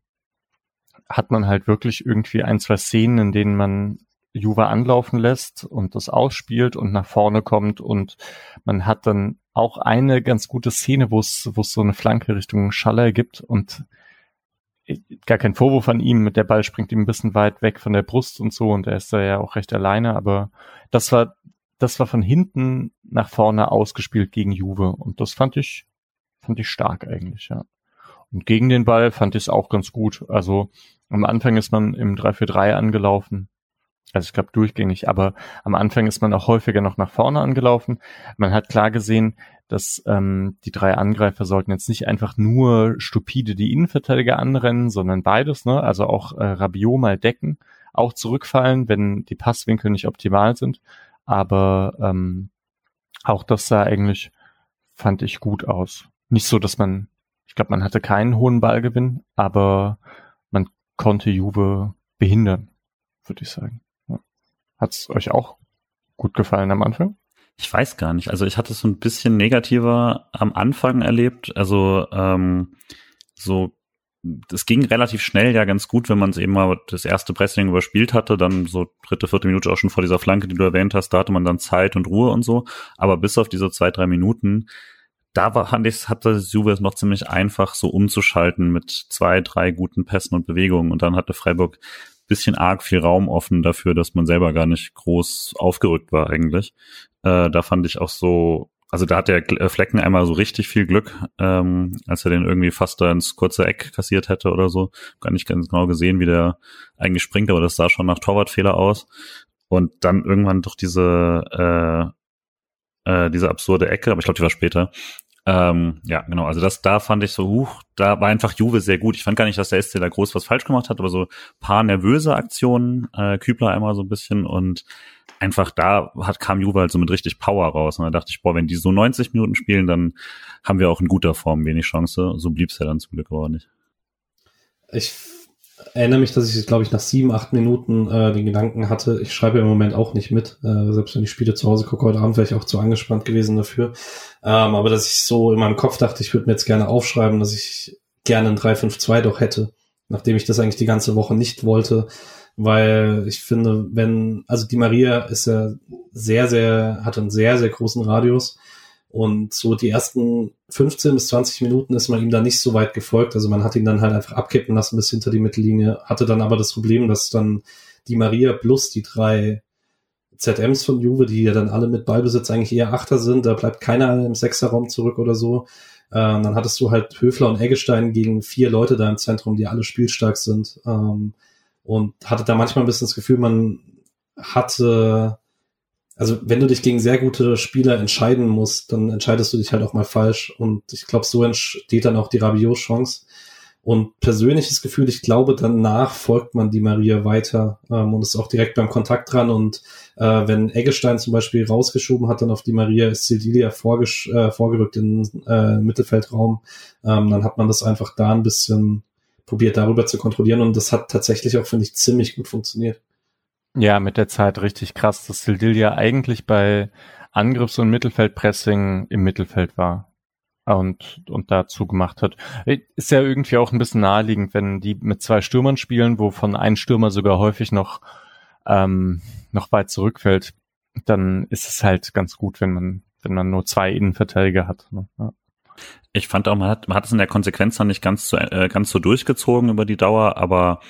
hat man halt wirklich irgendwie ein, zwei Szenen, in denen man Juve anlaufen lässt und das ausspielt und nach vorne kommt und man hat dann auch eine ganz gute Szene, wo es wo es so eine Flanke Richtung Schaller gibt und gar kein Vorwurf an ihm, der Ball springt ihm ein bisschen weit weg von der Brust und so und er ist da ja auch recht alleine, aber das war, das war von hinten nach vorne ausgespielt gegen Juve und das fand ich, fand ich stark eigentlich, ja. Und gegen den Ball fand ich es auch ganz gut. Also am Anfang ist man im 3-4-3 angelaufen. Also ich glaube durchgängig, aber am Anfang ist man auch häufiger noch nach vorne angelaufen. Man hat klar gesehen, dass ähm, die drei Angreifer sollten jetzt nicht einfach nur stupide die Innenverteidiger anrennen, sondern beides, ne? Also auch äh, Rabiot mal decken, auch zurückfallen, wenn die Passwinkel nicht optimal sind. Aber ähm, auch das sah eigentlich, fand ich gut aus. Nicht so, dass man Ich glaube, man hatte keinen hohen Ballgewinn, aber man konnte Juve behindern, würde ich sagen. Ja. Hat es euch auch gut gefallen am Anfang? Ich weiß gar nicht. Also ich hatte es so ein bisschen negativer am Anfang erlebt. Also ähm, so es ging relativ schnell ja ganz gut, wenn man es eben mal das erste Pressing überspielt hatte, dann so dritte, vierte Minute auch schon vor dieser Flanke, die du erwähnt hast, da hatte man dann Zeit und Ruhe und so. Aber bis auf diese zwei, drei Minuten, da war, fand ich, hatte Juve es noch ziemlich einfach, so umzuschalten mit zwei, drei guten Pässen und Bewegungen. Und dann hatte Freiburg bisschen arg viel Raum offen dafür, dass man selber gar nicht groß aufgerückt war eigentlich. Äh, da fand ich auch so, also da hat der äh, Flecken einmal so richtig viel Glück, ähm, als er den irgendwie fast da ins kurze Eck kassiert hätte oder so. Gar nicht ganz genau gesehen, wie der eigentlich springt, aber das sah schon nach Torwartfehler aus. Und dann irgendwann doch diese, äh, äh, diese absurde Ecke, aber ich glaube, die war später. Ähm, ja, genau. Also das, da fand ich so, huch, da war einfach Juve sehr gut. Ich fand gar nicht, dass der SC da groß was falsch gemacht hat, aber so paar nervöse Aktionen, äh, Kübler einmal so ein bisschen und einfach da hat, kam Juve halt so mit richtig Power raus. Und da dachte ich, boah, wenn die so 90 Minuten spielen, dann haben wir auch in guter Form wenig Chance. So blieb es ja dann zum Glück aber nicht. Ich erinnere mich, dass ich, glaube ich, nach sieben, acht Minuten äh, den Gedanken hatte, ich schreibe im Moment auch nicht mit. Äh, selbst wenn ich Spiele zu Hause gucke, heute Abend wäre ich auch zu angespannt gewesen dafür. Ähm, aber dass ich so in meinem Kopf dachte, ich würde mir jetzt gerne aufschreiben, dass ich gerne ein 3-5-2 doch hätte, nachdem ich das eigentlich die ganze Woche nicht wollte weil ich finde, wenn, also die Maria ist ja sehr, sehr, hat einen sehr, sehr großen Radius und so die ersten 15 bis 20 Minuten ist man ihm da nicht so weit gefolgt. Also man hat ihn dann halt einfach abkippen lassen bis hinter die Mittellinie, hatte dann aber das Problem, dass dann die Maria plus die drei ZMs von Juve, die ja dann alle mit Ballbesitz eigentlich eher Achter sind, da bleibt keiner im Sechserraum zurück oder so. Äh, dann hattest du halt Höfler und Eggestein gegen vier Leute da im Zentrum, die alle spielstark sind. Ähm, und hatte da manchmal ein bisschen das Gefühl, man hatte, also wenn du dich gegen sehr gute Spieler entscheiden musst, dann entscheidest du dich halt auch mal falsch und ich glaube, so entsteht dann auch die Rabiot-Chance. Und persönliches Gefühl, ich glaube, danach folgt man die Maria weiter ähm, und ist auch direkt beim Kontakt dran. Und äh, wenn Eggestein zum Beispiel rausgeschoben hat, dann auf die Maria ist Sildilia äh, vorgerückt in äh, Mittelfeldraum, ähm, dann hat man das einfach da ein bisschen probiert darüber zu kontrollieren und das hat tatsächlich auch, finde ich, ziemlich gut funktioniert. Ja, mit der Zeit richtig krass, dass Sildilia eigentlich bei Angriffs- und Mittelfeldpressing im Mittelfeld war und, und dazu gemacht hat. Ist ja irgendwie auch ein bisschen naheliegend, wenn die mit zwei Stürmern spielen, wovon ein Stürmer sogar häufig noch, ähm, noch weit zurückfällt, dann ist es halt ganz gut, wenn man, wenn man nur zwei Innenverteidiger hat. Ne? Ja. Ich fand auch, man hat, man hat es in der Konsequenz dann nicht ganz so, äh, ganz so durchgezogen über die Dauer, aber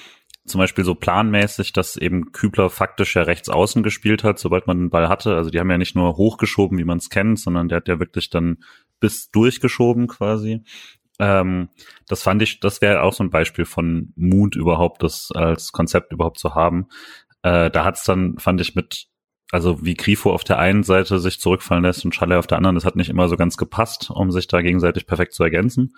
zum Beispiel so planmäßig, dass eben Kübler faktisch ja rechts außen gespielt hat, sobald man den Ball hatte. Also die haben ja nicht nur hochgeschoben, wie man es kennt, sondern der hat ja wirklich dann bis durchgeschoben quasi. Ähm, das fand ich, das wäre auch so ein Beispiel von Mut überhaupt, das als Konzept überhaupt zu haben. Äh, da hat es dann, fand ich, mit also wie Grifo auf der einen Seite sich zurückfallen lässt und Schalle auf der anderen, das hat nicht immer so ganz gepasst, um sich da gegenseitig perfekt zu ergänzen.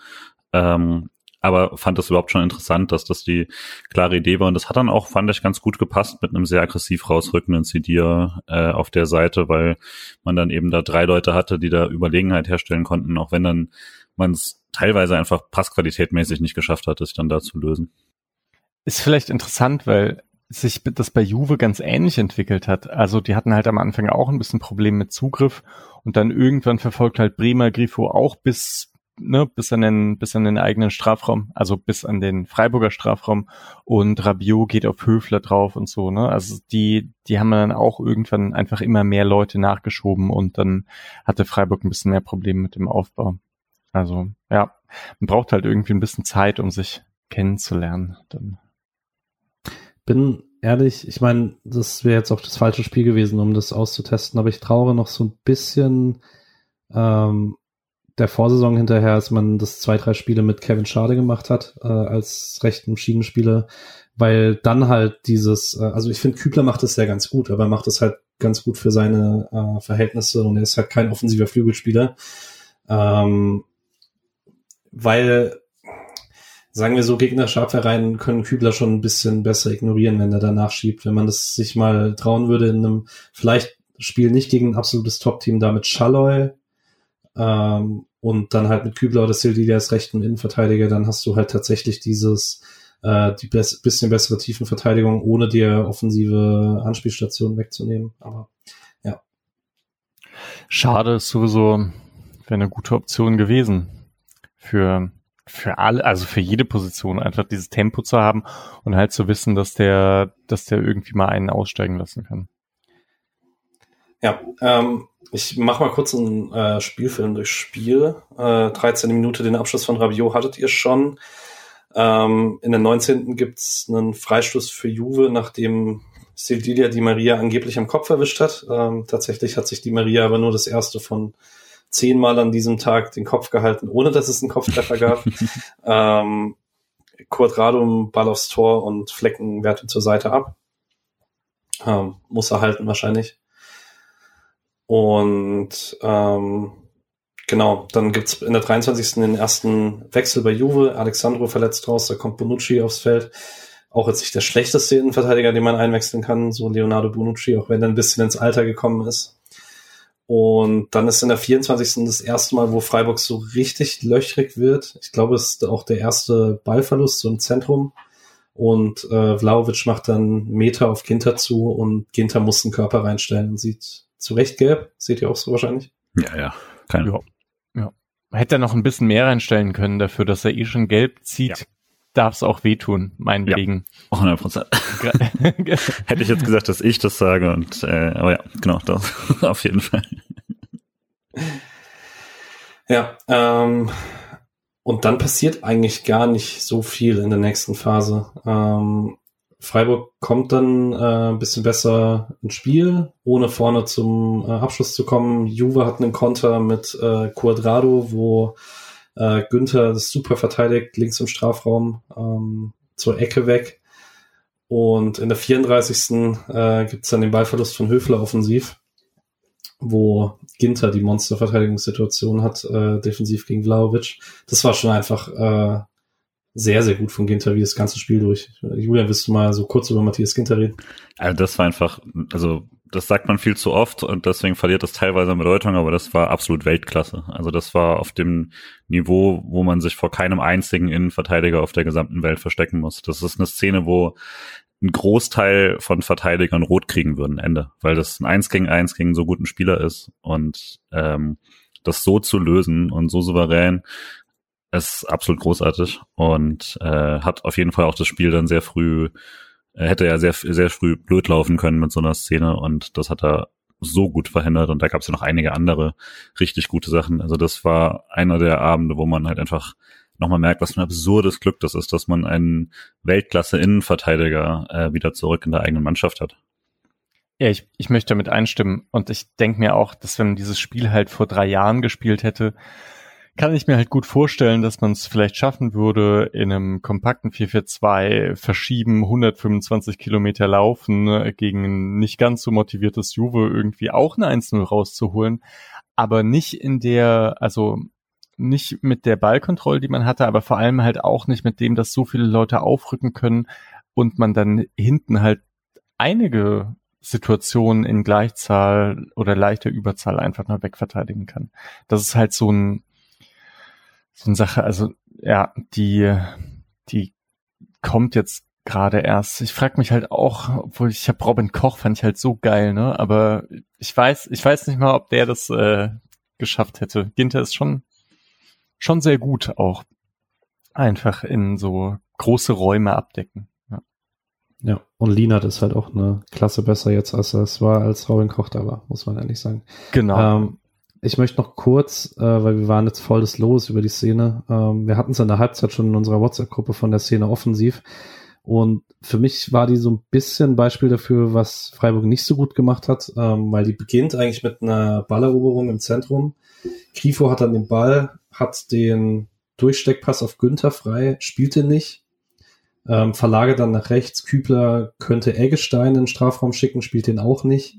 Ähm, aber fand das überhaupt schon interessant, dass das die klare Idee war. Und das hat dann auch, fand ich, ganz gut gepasst mit einem sehr aggressiv rausrückenden Sidir äh, auf der Seite, weil man dann eben da drei Leute hatte, die da Überlegenheit herstellen konnten, auch wenn dann man es teilweise einfach passqualitätmäßig nicht geschafft hat, sich dann da zu lösen. Ist vielleicht interessant, weil sich das bei Juve ganz ähnlich entwickelt hat. Also die hatten halt am Anfang auch ein bisschen Problem mit Zugriff und dann irgendwann verfolgt halt Bremer Grifo auch bis ne, bis an den bis an den eigenen Strafraum, also bis an den Freiburger Strafraum und Rabiot geht auf Höfler drauf und so, ne? Also die die haben dann auch irgendwann einfach immer mehr Leute nachgeschoben und dann hatte Freiburg ein bisschen mehr Probleme mit dem Aufbau. Also, ja, man braucht halt irgendwie ein bisschen Zeit, um sich kennenzulernen dann bin ehrlich, ich meine, das wäre jetzt auch das falsche Spiel gewesen, um das auszutesten, aber ich traue noch so ein bisschen ähm, der Vorsaison hinterher, als man das zwei, drei Spiele mit Kevin Schade gemacht hat, äh, als rechten Schienenspieler, weil dann halt dieses, äh, also ich finde, Kübler macht das ja ganz gut, aber er macht es halt ganz gut für seine äh, Verhältnisse und er ist halt kein offensiver Flügelspieler. Ähm, weil sagen wir so, gegnerische Abwehrreihen können Kübler schon ein bisschen besser ignorieren, wenn er danach schiebt. Wenn man das sich mal trauen würde in einem vielleicht Spiel nicht gegen ein absolutes Top-Team, da mit Schalloy ähm, und dann halt mit Kübler oder Sildilia als rechten Innenverteidiger, dann hast du halt tatsächlich dieses äh, die bess bisschen bessere Tiefenverteidigung, ohne dir offensive Anspielstationen wegzunehmen. Aber ja. Schade ist sowieso, wäre eine gute Option gewesen für für alle, also für jede Position einfach dieses Tempo zu haben und halt zu wissen, dass der, dass der irgendwie mal einen aussteigen lassen kann. Ja, ähm, ich mach mal kurz einen äh, Spielfilm durch Spiel. Äh, 13. Minute, den Abschluss von Rabiot hattet ihr schon. Ähm, in der 19. gibt's einen Freistoß für Juve, nachdem Sildilia Di Maria angeblich am Kopf erwischt hat. Ähm, tatsächlich hat sich Di Maria aber nur das erste von zehnmal an diesem Tag den Kopf gehalten, ohne dass es einen Kopftreffer gab. ähm, Kurt Radum, Ball aufs Tor und Flecken wertet zur Seite ab. Ähm, muss er halten wahrscheinlich. Und ähm, genau, dann gibt's in der 23. den ersten Wechsel bei Juve. Alexandro verletzt raus, da kommt Bonucci aufs Feld. Auch jetzt nicht der schlechteste Innenverteidiger, den man einwechseln kann, so Leonardo Bonucci, auch wenn er ein bisschen ins Alter gekommen ist. Und dann ist in der 24. das erste Mal, wo Freiburg so richtig löchrig wird. Ich glaube, es ist auch der erste Ballverlust so im Zentrum. Und äh, Vlaovic macht dann Meter auf Ginter zu und Ginter muss den Körper reinstellen und sieht zu Recht gelb. Seht ihr auch so wahrscheinlich? Ja, ja. Keine. Ja. ja. Hätte er noch ein bisschen mehr reinstellen können dafür, dass er eh schon gelb zieht. Ja. Darf es auch wehtun, meinetwegen. Ja, 100 Prozent. Hätte ich jetzt gesagt, dass ich das sage und, äh, aber ja, genau, das auf jeden Fall. Ja, ähm, und dann passiert eigentlich gar nicht so viel in der nächsten Phase. Ähm, Freiburg kommt dann äh, ein bisschen besser ins Spiel, ohne vorne zum äh, Abschluss zu kommen. Juve hat einen Konter mit äh, Quadrado, wo äh, Günther das super verteidigt, links im Strafraum ähm, zur Ecke weg. Und in der 34. Äh, gibt es dann den Ballverlust von Höfler offensiv, wo Ginter die Monsterverteidigungssituation hat, äh, defensiv gegen Vlaovic. Das war schon einfach äh, sehr, sehr gut von Ginter wie das ganze Spiel durch. Julian, willst du mal so kurz über Matthias Ginter reden? Also das war einfach, also das sagt man viel zu oft und deswegen verliert das teilweise an Bedeutung, aber das war absolut Weltklasse. Also das war auf dem Niveau, wo man sich vor keinem einzigen Innenverteidiger auf der gesamten Welt verstecken muss. Das ist eine Szene, wo ein Großteil von Verteidigern rot kriegen würden, Ende, weil das ein Eins gegen Eins gegen so guten Spieler ist und ähm, das so zu lösen und so souverän ist absolut großartig und äh, hat auf jeden Fall auch das Spiel dann sehr früh, äh, hätte ja sehr, sehr früh blöd laufen können mit so einer Szene und das hat er so gut verhindert und da gab es ja noch einige andere richtig gute Sachen. Also das war einer der Abende, wo man halt einfach nochmal merkt, was für ein absurdes Glück das ist, dass man einen Weltklasse-Innenverteidiger äh, wieder zurück in der eigenen Mannschaft hat. Ja, ich, ich möchte damit einstimmen und ich denke mir auch, dass wenn man dieses Spiel halt vor drei Jahren gespielt hätte, kann ich mir halt gut vorstellen, dass man es vielleicht schaffen würde, in einem kompakten 442 verschieben, 125 Kilometer laufen, ne, gegen ein nicht ganz so motiviertes Juve irgendwie auch eine 1-0 rauszuholen, aber nicht in der, also nicht mit der Ballkontrolle, die man hatte, aber vor allem halt auch nicht mit dem, dass so viele Leute aufrücken können und man dann hinten halt einige Situationen in Gleichzahl oder leichter Überzahl einfach nur wegverteidigen kann. Das ist halt so ein so eine Sache, also ja, die, die kommt jetzt gerade erst. Ich frage mich halt auch, obwohl ich habe Robin Koch fand ich halt so geil, ne? Aber ich weiß, ich weiß nicht mal, ob der das äh, geschafft hätte. Ginter ist schon schon sehr gut auch einfach in so große Räume abdecken. Ja, ja und Linat ist halt auch eine Klasse besser jetzt, als es war, als Robin Koch da war, muss man ehrlich sagen. Genau. Ähm, ich möchte noch kurz, äh, weil wir waren jetzt voll des Los über die Szene. Ähm, wir hatten es in der Halbzeit schon in unserer WhatsApp-Gruppe von der Szene offensiv. Und für mich war die so ein bisschen Beispiel dafür, was Freiburg nicht so gut gemacht hat, ähm, weil die beginnt eigentlich mit einer Balleroberung im Zentrum. Grifo hat dann den Ball, hat den Durchsteckpass auf Günther frei, spielte nicht, ähm, verlagert dann nach rechts. Kübler könnte Eggestein in den Strafraum schicken, spielt den auch nicht.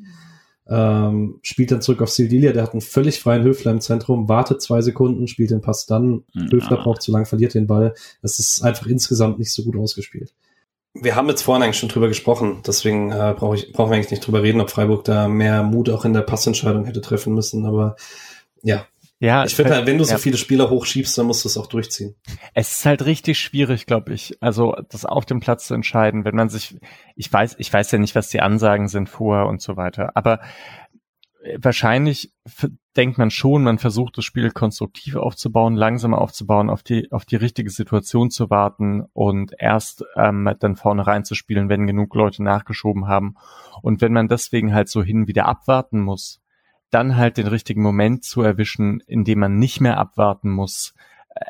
Ähm, spielt dann zurück auf Sildilia, der hat einen völlig freien Höfler im Zentrum, wartet zwei Sekunden, spielt den Pass dann, ja. Höfler braucht zu lang, verliert den Ball. Es ist einfach insgesamt nicht so gut ausgespielt. Wir haben jetzt vorhin eigentlich schon drüber gesprochen, deswegen äh, brauche ich, brauchen wir eigentlich nicht drüber reden, ob Freiburg da mehr Mut auch in der Passentscheidung hätte treffen müssen, aber ja, Ja, ich finde, halt, wenn du so ja. viele Spieler hochschiebst, dann musst du es auch durchziehen. Es ist halt richtig schwierig, glaube ich. Also das auf dem Platz zu entscheiden, wenn man sich, ich weiß, ich weiß ja nicht, was die Ansagen sind vorher und so weiter, aber wahrscheinlich denkt man schon, man versucht das Spiel konstruktiv aufzubauen, langsamer aufzubauen, auf die auf die richtige Situation zu warten und erst ähm, dann vorne reinzuspielen, wenn genug Leute nachgeschoben haben. Und wenn man deswegen halt so hin wieder abwarten muss, dann halt den richtigen Moment zu erwischen, in dem man nicht mehr abwarten muss, äh,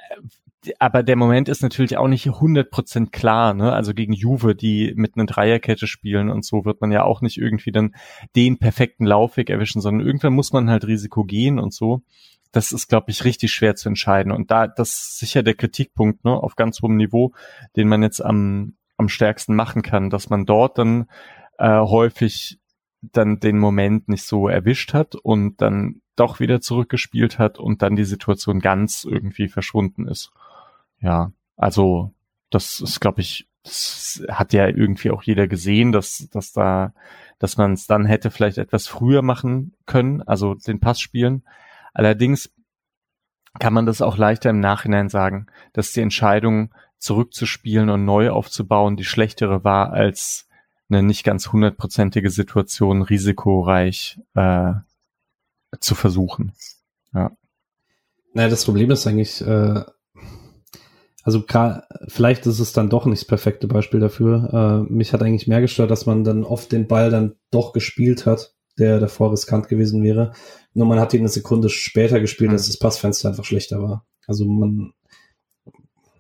aber der Moment ist natürlich auch nicht 100% klar, ne? Also gegen Juve, die mit einer Dreierkette spielen und so wird man ja auch nicht irgendwie dann den perfekten Laufweg erwischen, sondern irgendwann muss man halt Risiko gehen und so. Das ist, glaube ich, richtig schwer zu entscheiden. Und da, das ist sicher der Kritikpunkt, ne, auf ganz hohem Niveau, den man jetzt am, am stärksten machen kann, dass man dort dann äh, häufig dann den Moment nicht so erwischt hat und dann doch wieder zurückgespielt hat und dann die Situation ganz irgendwie verschwunden ist. Ja, also das ist, glaube ich, das hat ja irgendwie auch jeder gesehen, dass, dass da, dass man es dann hätte vielleicht etwas früher machen können, also den Pass spielen. Allerdings kann man das auch leichter im Nachhinein sagen, dass die Entscheidung zurückzuspielen und neu aufzubauen die schlechtere war als eine nicht ganz hundertprozentige Situation risikoreich äh, zu versuchen. Ja. Naja, das Problem ist eigentlich, äh, also vielleicht ist es dann doch nicht das perfekte Beispiel dafür. Äh, mich hat eigentlich mehr gestört, dass man dann oft den Ball dann doch gespielt hat, der davor riskant gewesen wäre. Nur man hat ihn eine Sekunde später gespielt, mhm. dass das Passfenster einfach schlechter war. Also man,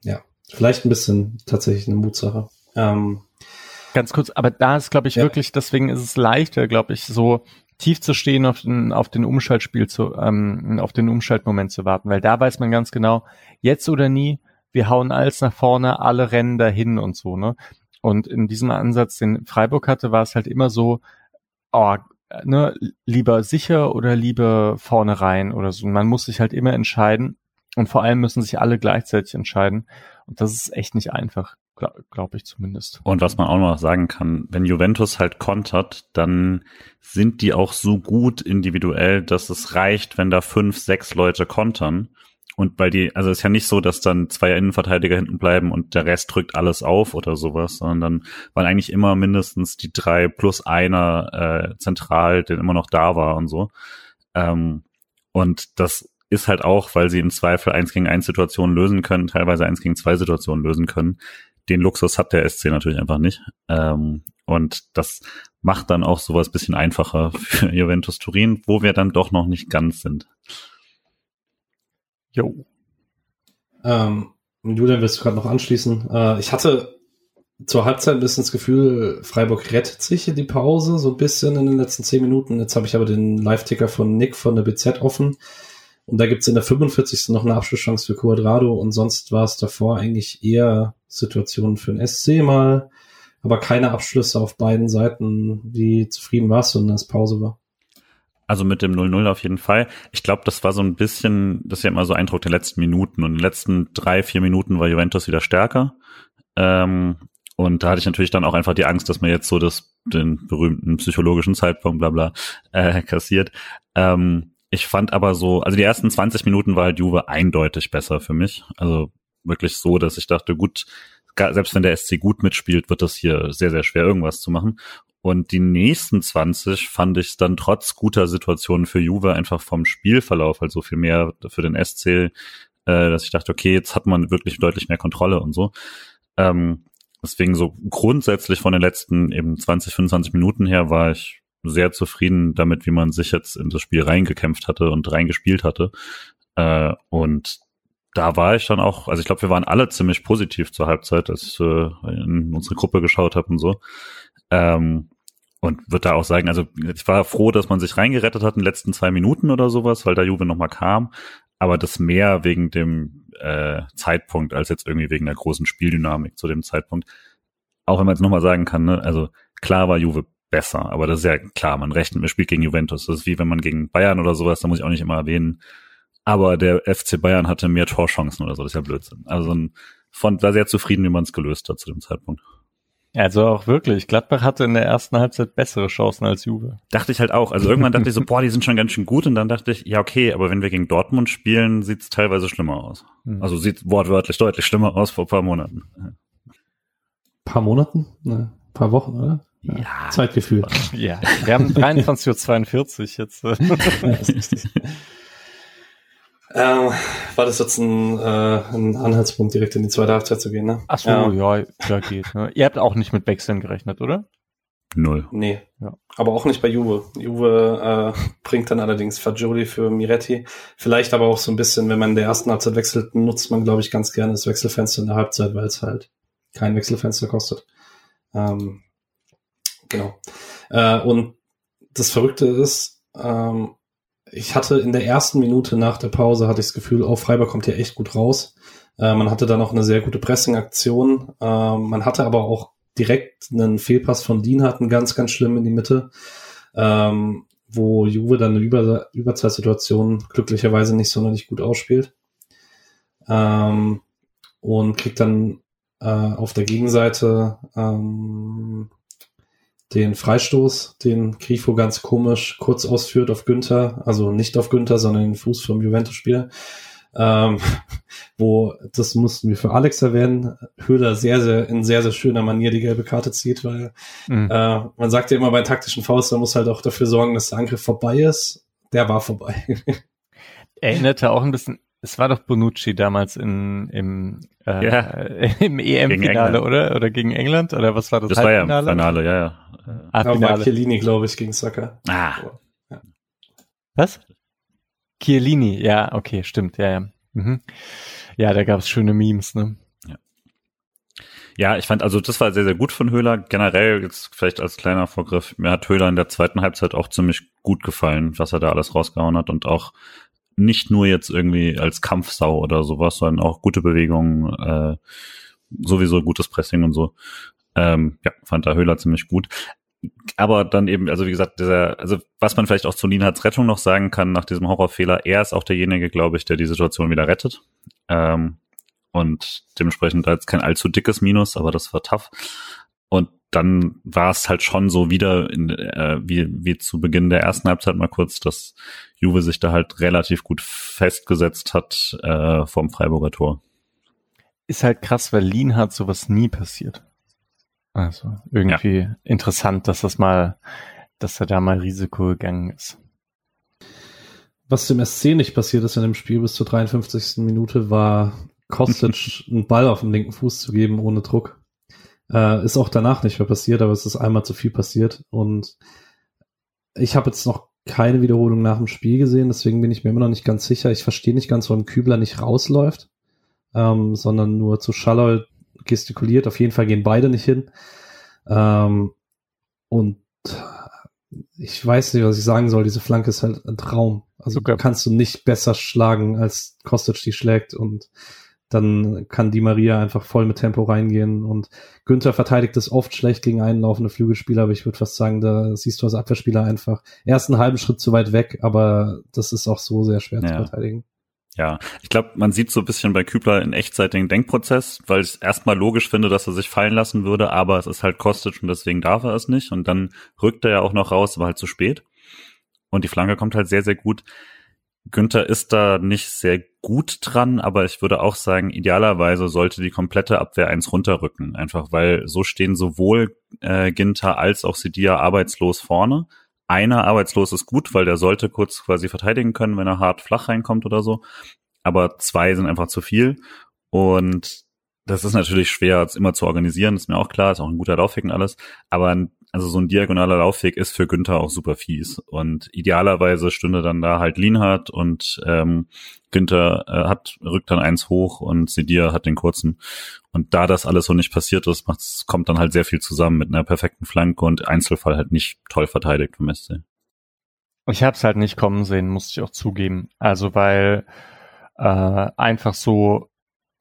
ja, vielleicht ein bisschen tatsächlich eine Mutsache. Ähm, Ganz kurz, aber da ist, glaube ich, ja. wirklich, deswegen ist es leichter, glaube ich, so tief zu stehen, auf den, auf den Umschaltspiel zu, ähm, auf den Umschaltmoment zu warten, weil da weiß man ganz genau, jetzt oder nie, wir hauen alles nach vorne, alle rennen dahin und so, ne? Und in diesem Ansatz, den Freiburg hatte, war es halt immer so, oh, ne, lieber sicher oder lieber vorne rein oder so. Man muss sich halt immer entscheiden und vor allem müssen sich alle gleichzeitig entscheiden. Und das ist echt nicht einfach, glaube glaub ich zumindest. Und was man auch noch sagen kann, wenn Juventus halt kontert, dann sind die auch so gut individuell, dass es reicht, wenn da fünf, sechs Leute kontern. Und weil die, also es ist ja nicht so, dass dann zwei Innenverteidiger hinten bleiben und der Rest drückt alles auf oder sowas, sondern dann waren eigentlich immer mindestens die drei plus einer äh, zentral, der immer noch da war und so. Ähm, und das ist halt auch, weil sie im Zweifel eins gegen eins Situationen lösen können, teilweise eins gegen zwei Situationen lösen können. Den Luxus hat der SC natürlich einfach nicht. Ähm, und das macht dann auch sowas bisschen einfacher für Juventus Turin, wo wir dann doch noch nicht ganz sind. Jo. Ähm, Julian, willst du gerade noch anschließen? Äh, ich hatte zur Halbzeit ein bisschen das Gefühl, Freiburg rettet sich in die Pause so ein bisschen in den letzten zehn Minuten. Jetzt habe ich aber den Live-Ticker von Nick von der BZ offen. Und da gibt's in der 45. noch eine Abschlusschance für Quadrado und sonst war es davor eigentlich eher Situationen für den SC mal, aber keine Abschlüsse auf beiden Seiten, die zufrieden warst und das Pause war. Also mit dem 0-0 auf jeden Fall. Ich glaube, das war so ein bisschen, das ist ja immer so Eindruck der letzten Minuten. Und in den letzten drei, vier Minuten war Juventus wieder stärker. Ähm, und da hatte ich natürlich dann auch einfach die Angst, dass man jetzt so das, den berühmten psychologischen Zeitpunkt, bla bla, äh, kassiert. Ähm, ich fand aber so, also die ersten 20 Minuten war halt Juve eindeutig besser für mich. Also wirklich so, dass ich dachte, gut, selbst wenn der SC gut mitspielt, wird das hier sehr, sehr schwer, irgendwas zu machen. Und die nächsten 20 fand ich dann trotz guter Situationen für Juve einfach vom Spielverlauf halt so viel mehr für den SC, äh, dass ich dachte, okay, jetzt hat man wirklich deutlich mehr Kontrolle und so. Ähm, deswegen so grundsätzlich von den letzten eben 20, 25 Minuten her war ich sehr zufrieden damit, wie man sich jetzt in das Spiel reingekämpft hatte und reingespielt hatte. Äh, und da war ich dann auch, also ich glaube, wir waren alle ziemlich positiv zur Halbzeit, als ich äh, in unsere Gruppe geschaut habe und so. Ähm, und würde da auch sagen, also ich war froh, dass man sich reingerettet hat in den letzten zwei Minuten oder sowas, weil da Juve nochmal kam. Aber das mehr wegen dem äh, Zeitpunkt als jetzt irgendwie wegen der großen Spieldynamik zu dem Zeitpunkt. Auch wenn man jetzt nochmal sagen kann, ne, also klar war Juve besser, aber das ist ja klar, man rechnet, man spielt gegen Juventus. Das ist wie wenn man gegen Bayern oder sowas, da muss ich auch nicht immer erwähnen. Aber der FC Bayern hatte mehr Torchancen oder so, das ist ja Blödsinn. Also von, war sehr zufrieden, wie man es gelöst hat zu dem Zeitpunkt. Also auch wirklich, Gladbach hatte in der ersten Halbzeit bessere Chancen als Juve. Dachte ich halt auch. Also irgendwann dachte ich so, boah, die sind schon ganz schön gut. Und dann dachte ich, ja, okay, aber wenn wir gegen Dortmund spielen, sieht's teilweise schlimmer aus. Mhm. Also sieht wortwörtlich deutlich schlimmer aus vor ein paar Monaten. Paar Monaten? Ne, paar Wochen, oder? Ja. Zeitgefühl. Ja, wir haben 23.42 Uhr jetzt. ja, Ähm, war das jetzt ein, äh, ein Anhaltspunkt, direkt in die zweite Halbzeit zu gehen, ne? Ach so, Ja. ja, ja, geht. Ne? Ihr habt auch nicht mit Wechseln gerechnet, oder? Null. Nee. Ja. Aber auch nicht bei Juve. Juve äh, bringt dann allerdings Fagioli für Miretti. Vielleicht aber auch so ein bisschen, wenn man in der ersten Halbzeit wechselt, nutzt man, glaube ich, ganz gerne das Wechselfenster in der Halbzeit, weil es halt kein Wechselfenster kostet. Ähm, genau. Äh, und das Verrückte ist, ähm, ich hatte in der ersten Minute nach der Pause hatte ich das Gefühl, oh, Freiburg kommt hier echt gut raus. Äh, man hatte dann auch eine sehr gute Pressing-Aktion. Äh, man hatte aber auch direkt einen Fehlpass von Dienhardt, ganz, ganz schlimm in die Mitte, ähm, wo Juve dann eine Über Überzeitsituation glücklicherweise nicht sonderlich gut ausspielt. Ähm, und kriegt dann äh, auf der Gegenseite ähm, den Freistoß, den Grifo ganz komisch kurz ausführt auf Günther, also nicht auf Günther, sondern den Fuß vom Juventus-Spieler. Ähm, wo, das mussten wir für Alex erwähnen, Höhler sehr, sehr, in sehr, sehr schöner Manier die gelbe Karte zieht, weil Mhm. äh, man sagt ja immer bei taktischen Faust, man muss halt auch dafür sorgen, dass der Angriff vorbei ist. Der war vorbei. Erinnerte auch ein bisschen, es war doch Bonucci damals in, im, äh, Ja. im EM-Finale, oder? Oder gegen England? Oder was war das? Das war ja im Halbfinale? Finale, ja, ja. Ah, war Finale. Chiellini, glaube ich, gegen Saka. Ah, Was? Chiellini, ja, okay, stimmt, ja, ja. Mhm. Ja, da gab es schöne Memes, ne? Ja, ich fand, also das war sehr, sehr gut von Höhler. Generell, jetzt vielleicht als kleiner Vorgriff, mir hat Höhler in der zweiten Halbzeit auch ziemlich gut gefallen, was er da alles rausgehauen hat und auch nicht nur jetzt irgendwie als Kampfsau oder sowas, sondern auch gute Bewegungen, äh, sowieso gutes Pressing und so. Ähm, ja, fand da Höhler ziemlich gut. Aber dann eben, also wie gesagt, dieser, also was man vielleicht auch zu Lienhards Rettung noch sagen kann nach diesem Horrorfehler, er ist auch derjenige, glaube ich, der die Situation wieder rettet. Ähm, und dementsprechend da jetzt kein allzu dickes Minus, aber das war tough. Dann war es halt schon so wieder, in, äh, wie, wie zu Beginn der ersten Halbzeit mal kurz, dass Juve sich da halt relativ gut festgesetzt hat äh, vom Freiburger Tor. Ist halt krass, weil Lienhardt sowas nie passiert. Also irgendwie interessant, dass das mal, dass er da mal Risiko gegangen ist. Was dem SC nicht passiert ist in dem Spiel bis zur 53. Minute, war Kostic einen Ball auf den linken Fuß zu geben ohne Druck. Äh, ist auch danach nicht mehr passiert, aber es ist einmal zu viel passiert. Und ich habe jetzt noch keine Wiederholung nach dem Spiel gesehen, deswegen bin ich mir immer noch nicht ganz sicher. Ich verstehe nicht ganz, warum Kübler nicht rausläuft, ähm, sondern nur zu Schalloy gestikuliert. Auf jeden Fall gehen beide nicht hin. Ähm, und ich weiß nicht, was ich sagen soll. Diese Flanke ist halt ein Traum. Also Sogar- kannst du nicht besser schlagen, als Kostic die schlägt und dann kann Di Maria einfach voll mit Tempo reingehen und Günther verteidigt es oft schlecht gegen einen laufenden Flügelspieler, aber ich würde fast sagen, da siehst du als Abwehrspieler einfach erst einen halben Schritt zu weit weg, aber das ist auch so sehr schwer zu Ja. verteidigen. Ja, ich glaube, man sieht so ein bisschen bei Kübler in Echtzeit den Denkprozess, weil ich erstmal logisch finde, dass er sich fallen lassen würde, aber es ist halt Kostic und deswegen darf er es nicht. Und dann rückt er ja auch noch raus, aber halt zu spät. Und die Flanke kommt halt sehr, sehr gut. Günther ist da nicht sehr gut dran, aber ich würde auch sagen, idealerweise sollte die komplette Abwehr eins runterrücken. Einfach weil so stehen sowohl äh, Ginter als auch Sidia arbeitslos vorne. Einer arbeitslos ist gut, weil der sollte kurz quasi verteidigen können, wenn er hart flach reinkommt oder so. Aber zwei sind einfach zu viel. Und das ist natürlich schwer, immer zu organisieren, ist mir auch klar, ist auch ein guter Laufweg und alles. Aber also so ein diagonaler Laufweg ist für Günther auch super fies. Und idealerweise stünde dann da halt Lienhardt und ähm, Günther äh, hat, rückt dann eins hoch und Sidir hat den kurzen. Und da das alles so nicht passiert ist, macht's, kommt dann halt sehr viel zusammen mit einer perfekten Flanke und Einzelfall halt nicht toll verteidigt vom SC. Ich habe es halt nicht kommen sehen, muss ich auch zugeben. Also weil äh, einfach so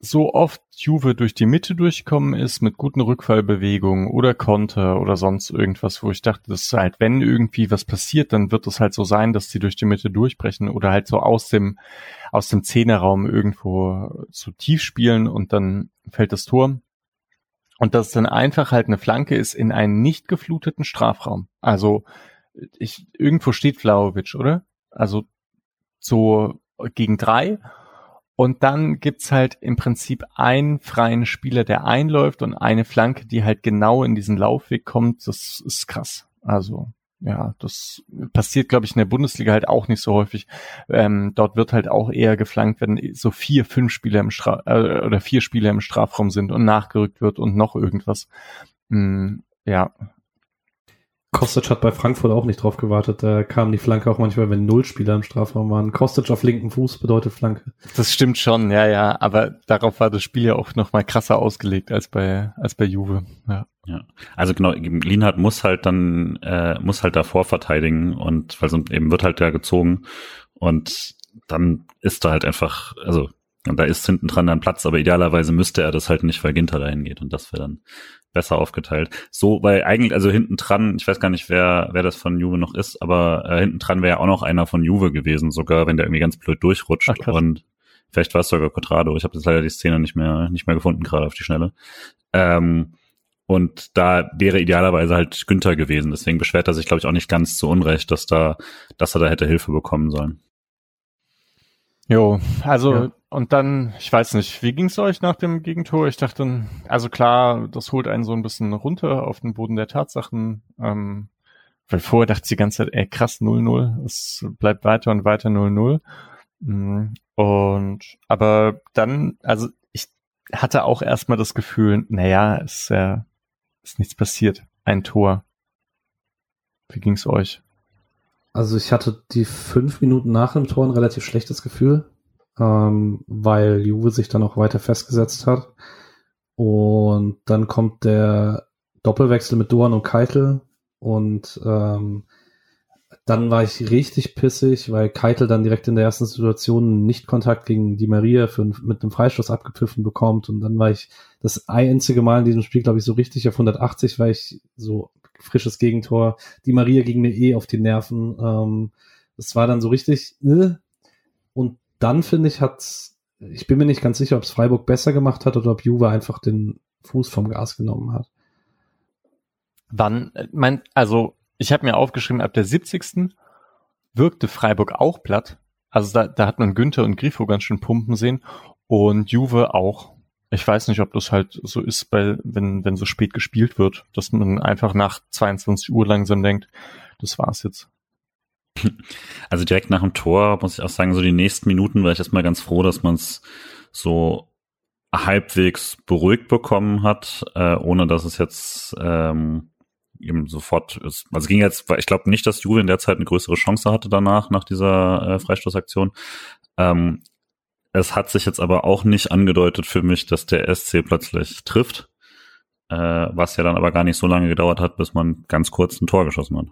so oft Juve durch die Mitte durchkommen ist mit guten Rückfallbewegungen oder Konter oder sonst irgendwas, wo ich dachte, das ist halt, wenn irgendwie was passiert, dann wird es halt so sein, dass die durch die Mitte durchbrechen oder halt so aus dem aus dem Zehnerraum irgendwo zu tief spielen und dann fällt das Tor. Und dass dann einfach halt eine Flanke ist in einen nicht gefluteten Strafraum. Also ich, irgendwo steht Vlaovic, oder? Also so gegen drei. Und dann gibt's halt im Prinzip einen freien Spieler, der einläuft und eine Flanke, die halt genau in diesen Laufweg kommt. Das ist krass. Also ja, das passiert, glaube ich, in der Bundesliga halt auch nicht so häufig. Ähm, dort wird halt auch eher geflankt, wenn so vier, fünf Spieler im Stra äh, oder vier Spieler im Strafraum sind und nachgerückt wird und noch irgendwas. Mm, ja, Kostic hat bei Frankfurt auch nicht drauf gewartet. Da kam die Flanke auch manchmal, wenn null Spieler im Strafraum waren. Kostic auf linken Fuß bedeutet Flanke. Das stimmt schon, ja, ja. Aber darauf war das Spiel ja auch noch mal krasser ausgelegt als bei, als bei Juve. Ja. Ja, also genau, Lienhardt muss halt dann, äh, muss halt davor verteidigen und weil sonst eben wird halt der gezogen und dann ist da halt einfach, also und da ist hinten dran dann Platz, aber idealerweise müsste er das halt nicht, weil Ginter dahin geht und das wäre dann besser aufgeteilt. So, weil eigentlich, also hinten dran, ich weiß gar nicht, wer, wer das von Juve noch ist, aber äh, hinten dran wäre ja auch noch einer von Juve gewesen, sogar wenn der irgendwie ganz blöd durchrutscht. Ach, und vielleicht war es sogar Quadrado. Ich habe jetzt leider die Szene nicht mehr, nicht mehr gefunden, gerade auf die Schnelle. Ähm, und da wäre idealerweise halt Günther gewesen. Deswegen beschwert er sich, glaube ich, auch nicht ganz zu Unrecht, dass da, dass er da hätte Hilfe bekommen sollen. Jo, also ja. und dann, ich weiß nicht, wie ging's euch nach dem Gegentor? Ich dachte, also klar, das holt einen so ein bisschen runter auf den Boden der Tatsachen. Ähm, weil vorher dachte ich die ganze Zeit, ey krass, 0-0, es bleibt weiter und weiter 0-0. Mm, und aber dann, also ich hatte auch erstmal das Gefühl, naja, ist ja, ist nichts passiert. Ein Tor. Wie ging's euch? Also ich hatte die fünf Minuten nach dem Tor ein relativ schlechtes Gefühl, ähm, weil Juve sich dann auch weiter festgesetzt hat. Und dann kommt der Doppelwechsel mit Doan und Keitel und ähm, dann war ich richtig pissig, weil Keitel dann direkt in der ersten Situation nicht Kontakt gegen die Maria für, mit einem Freistoß abgepfiffen bekommt und dann war ich das einzige Mal in diesem Spiel, glaube ich, so richtig auf 180, weil ich so frisches Gegentor. Die Maria ging mir eh auf die Nerven. Ähm, das war dann so richtig. Äh. Und dann finde ich, hat ich bin mir nicht ganz sicher, ob es Freiburg besser gemacht hat oder ob Juve einfach den Fuß vom Gas genommen hat. Wann, äh, mein, also ich habe mir aufgeschrieben, ab der 70. wirkte Freiburg auch platt. Also da, da hat man Günther und Grifo ganz schön pumpen sehen und Juve auch. Ich weiß nicht, ob das halt so ist, bei, wenn, wenn so spät gespielt wird, dass man einfach nach 22 Uhr langsam denkt, das war's jetzt. Also direkt nach dem Tor muss ich auch sagen, so die nächsten Minuten war ich erstmal ganz froh, dass man es so halbwegs beruhigt bekommen hat, äh, ohne dass es jetzt ähm, eben sofort ist. Also ging jetzt, ich glaube nicht, dass Juve in der Zeit eine größere Chance hatte danach, nach dieser äh, Freistoßaktion. Ähm, es hat sich jetzt aber auch nicht angedeutet für mich, dass der SC plötzlich trifft, äh, was ja dann aber gar nicht so lange gedauert hat, bis man ganz kurz ein Tor geschossen hat.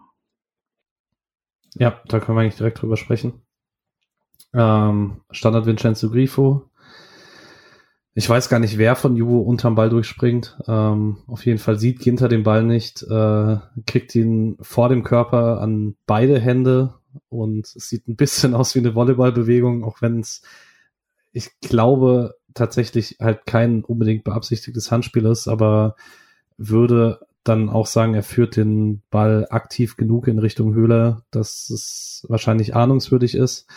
Ja, da können wir eigentlich direkt drüber sprechen. Ähm, Standard Vincenzo Grifo. Ich weiß gar nicht, wer von Juvo unterm Ball durchspringt. Ähm, auf jeden Fall sieht Ginter den Ball nicht, äh, kriegt ihn vor dem Körper an beide Hände und es sieht ein bisschen aus wie eine Volleyballbewegung, auch wenn es ich glaube tatsächlich halt kein unbedingt beabsichtigtes Handspiel ist, aber würde dann auch sagen, er führt den Ball aktiv genug in Richtung Höhler, dass es wahrscheinlich ahnungswürdig ist.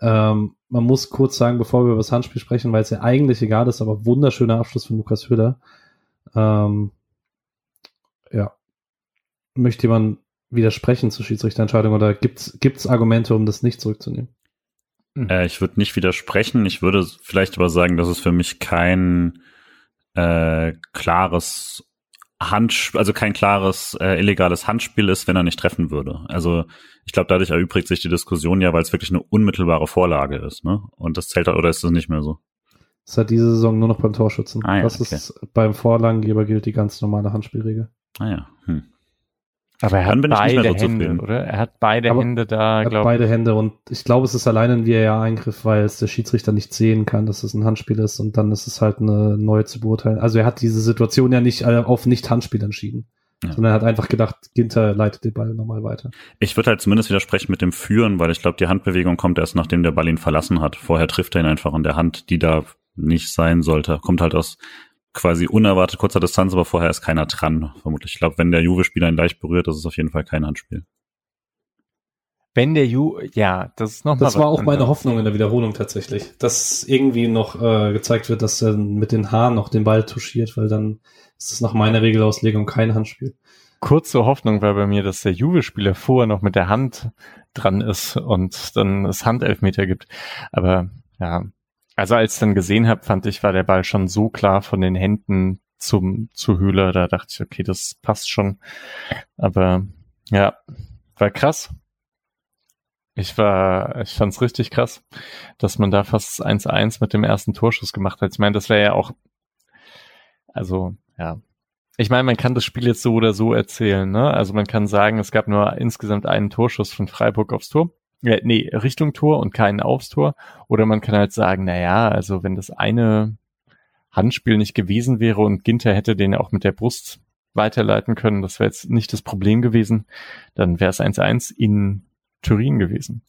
Ähm, man muss kurz sagen, bevor wir über das Handspiel sprechen, weil es ja eigentlich egal ist, aber wunderschöner Abschluss von Lukas Höhler. Ähm, ja. Möchte jemand widersprechen zur Schiedsrichterentscheidung oder gibt es Argumente, um das nicht zurückzunehmen? Mhm. Äh, ich würde nicht widersprechen. Ich würde vielleicht aber sagen, dass es für mich kein äh, klares Handspiel, also kein klares äh, illegales Handspiel ist, wenn er nicht treffen würde. Also ich glaube, dadurch erübrigt sich die Diskussion ja, weil es wirklich eine unmittelbare Vorlage ist, ne? Und das zählt oder ist das nicht mehr so? Das hat diese Saison nur noch beim Torschützen. Ah, ja, das okay. ist beim Vorlagengeber gilt die ganz normale Handspielregel. Ah ja. Hm. Aber er hat beide so Hände, oder? Er hat beide Aber Hände da, glaube ich. beide Hände und ich glaube, es ist allein ein VAR-Eingriff, weil es der Schiedsrichter nicht sehen kann, dass es ein Handspiel ist und dann ist es halt eine neue zu beurteilen. Also er hat diese Situation ja nicht äh, auf Nicht-Handspiel entschieden. Ja. Sondern er hat einfach gedacht, Ginter leitet den Ball nochmal weiter. Ich würde halt zumindest widersprechen mit dem Führen, weil ich glaube, die Handbewegung kommt erst nachdem der Ball ihn verlassen hat. Vorher trifft er ihn einfach in der Hand, die da nicht sein sollte. Kommt halt aus quasi unerwartet kurzer Distanz, aber vorher ist keiner dran, vermutlich. Ich glaube, wenn der Juve-Spieler ihn leicht berührt, das ist auf jeden Fall kein Handspiel. Wenn der Ju, ja, das ist nochmal. Das war auch meine Hoffnung in der Wiederholung tatsächlich, dass irgendwie noch äh, gezeigt wird, dass er mit den Haaren noch den Ball touchiert, weil dann ist es nach meiner Regelauslegung kein Handspiel. Kurze Hoffnung war bei mir, dass der Juve-Spieler vorher noch mit der Hand dran ist und dann es Handelfmeter gibt. Aber ja, also als ich dann gesehen habe, fand ich, war der Ball schon so klar von den Händen zum zu Höhler. Da dachte ich, okay, das passt schon. Aber ja, war krass. Ich war, ich fand's richtig krass, dass man da fast 1-1 mit dem ersten Torschuss gemacht hat. Ich meine, das wäre ja auch, also, ja. Ich meine, man kann das Spiel jetzt so oder so erzählen, ne? Also man kann sagen, es gab nur insgesamt einen Torschuss von Freiburg aufs Tor. Ja, nee, Richtung Tor und keinen aufs Tor. Oder man kann halt sagen, na ja, also wenn das eine Handspiel nicht gewesen wäre und Ginter hätte den auch mit der Brust weiterleiten können, das wäre jetzt nicht das Problem gewesen, dann wäre es 1-1 in Turin gewesen.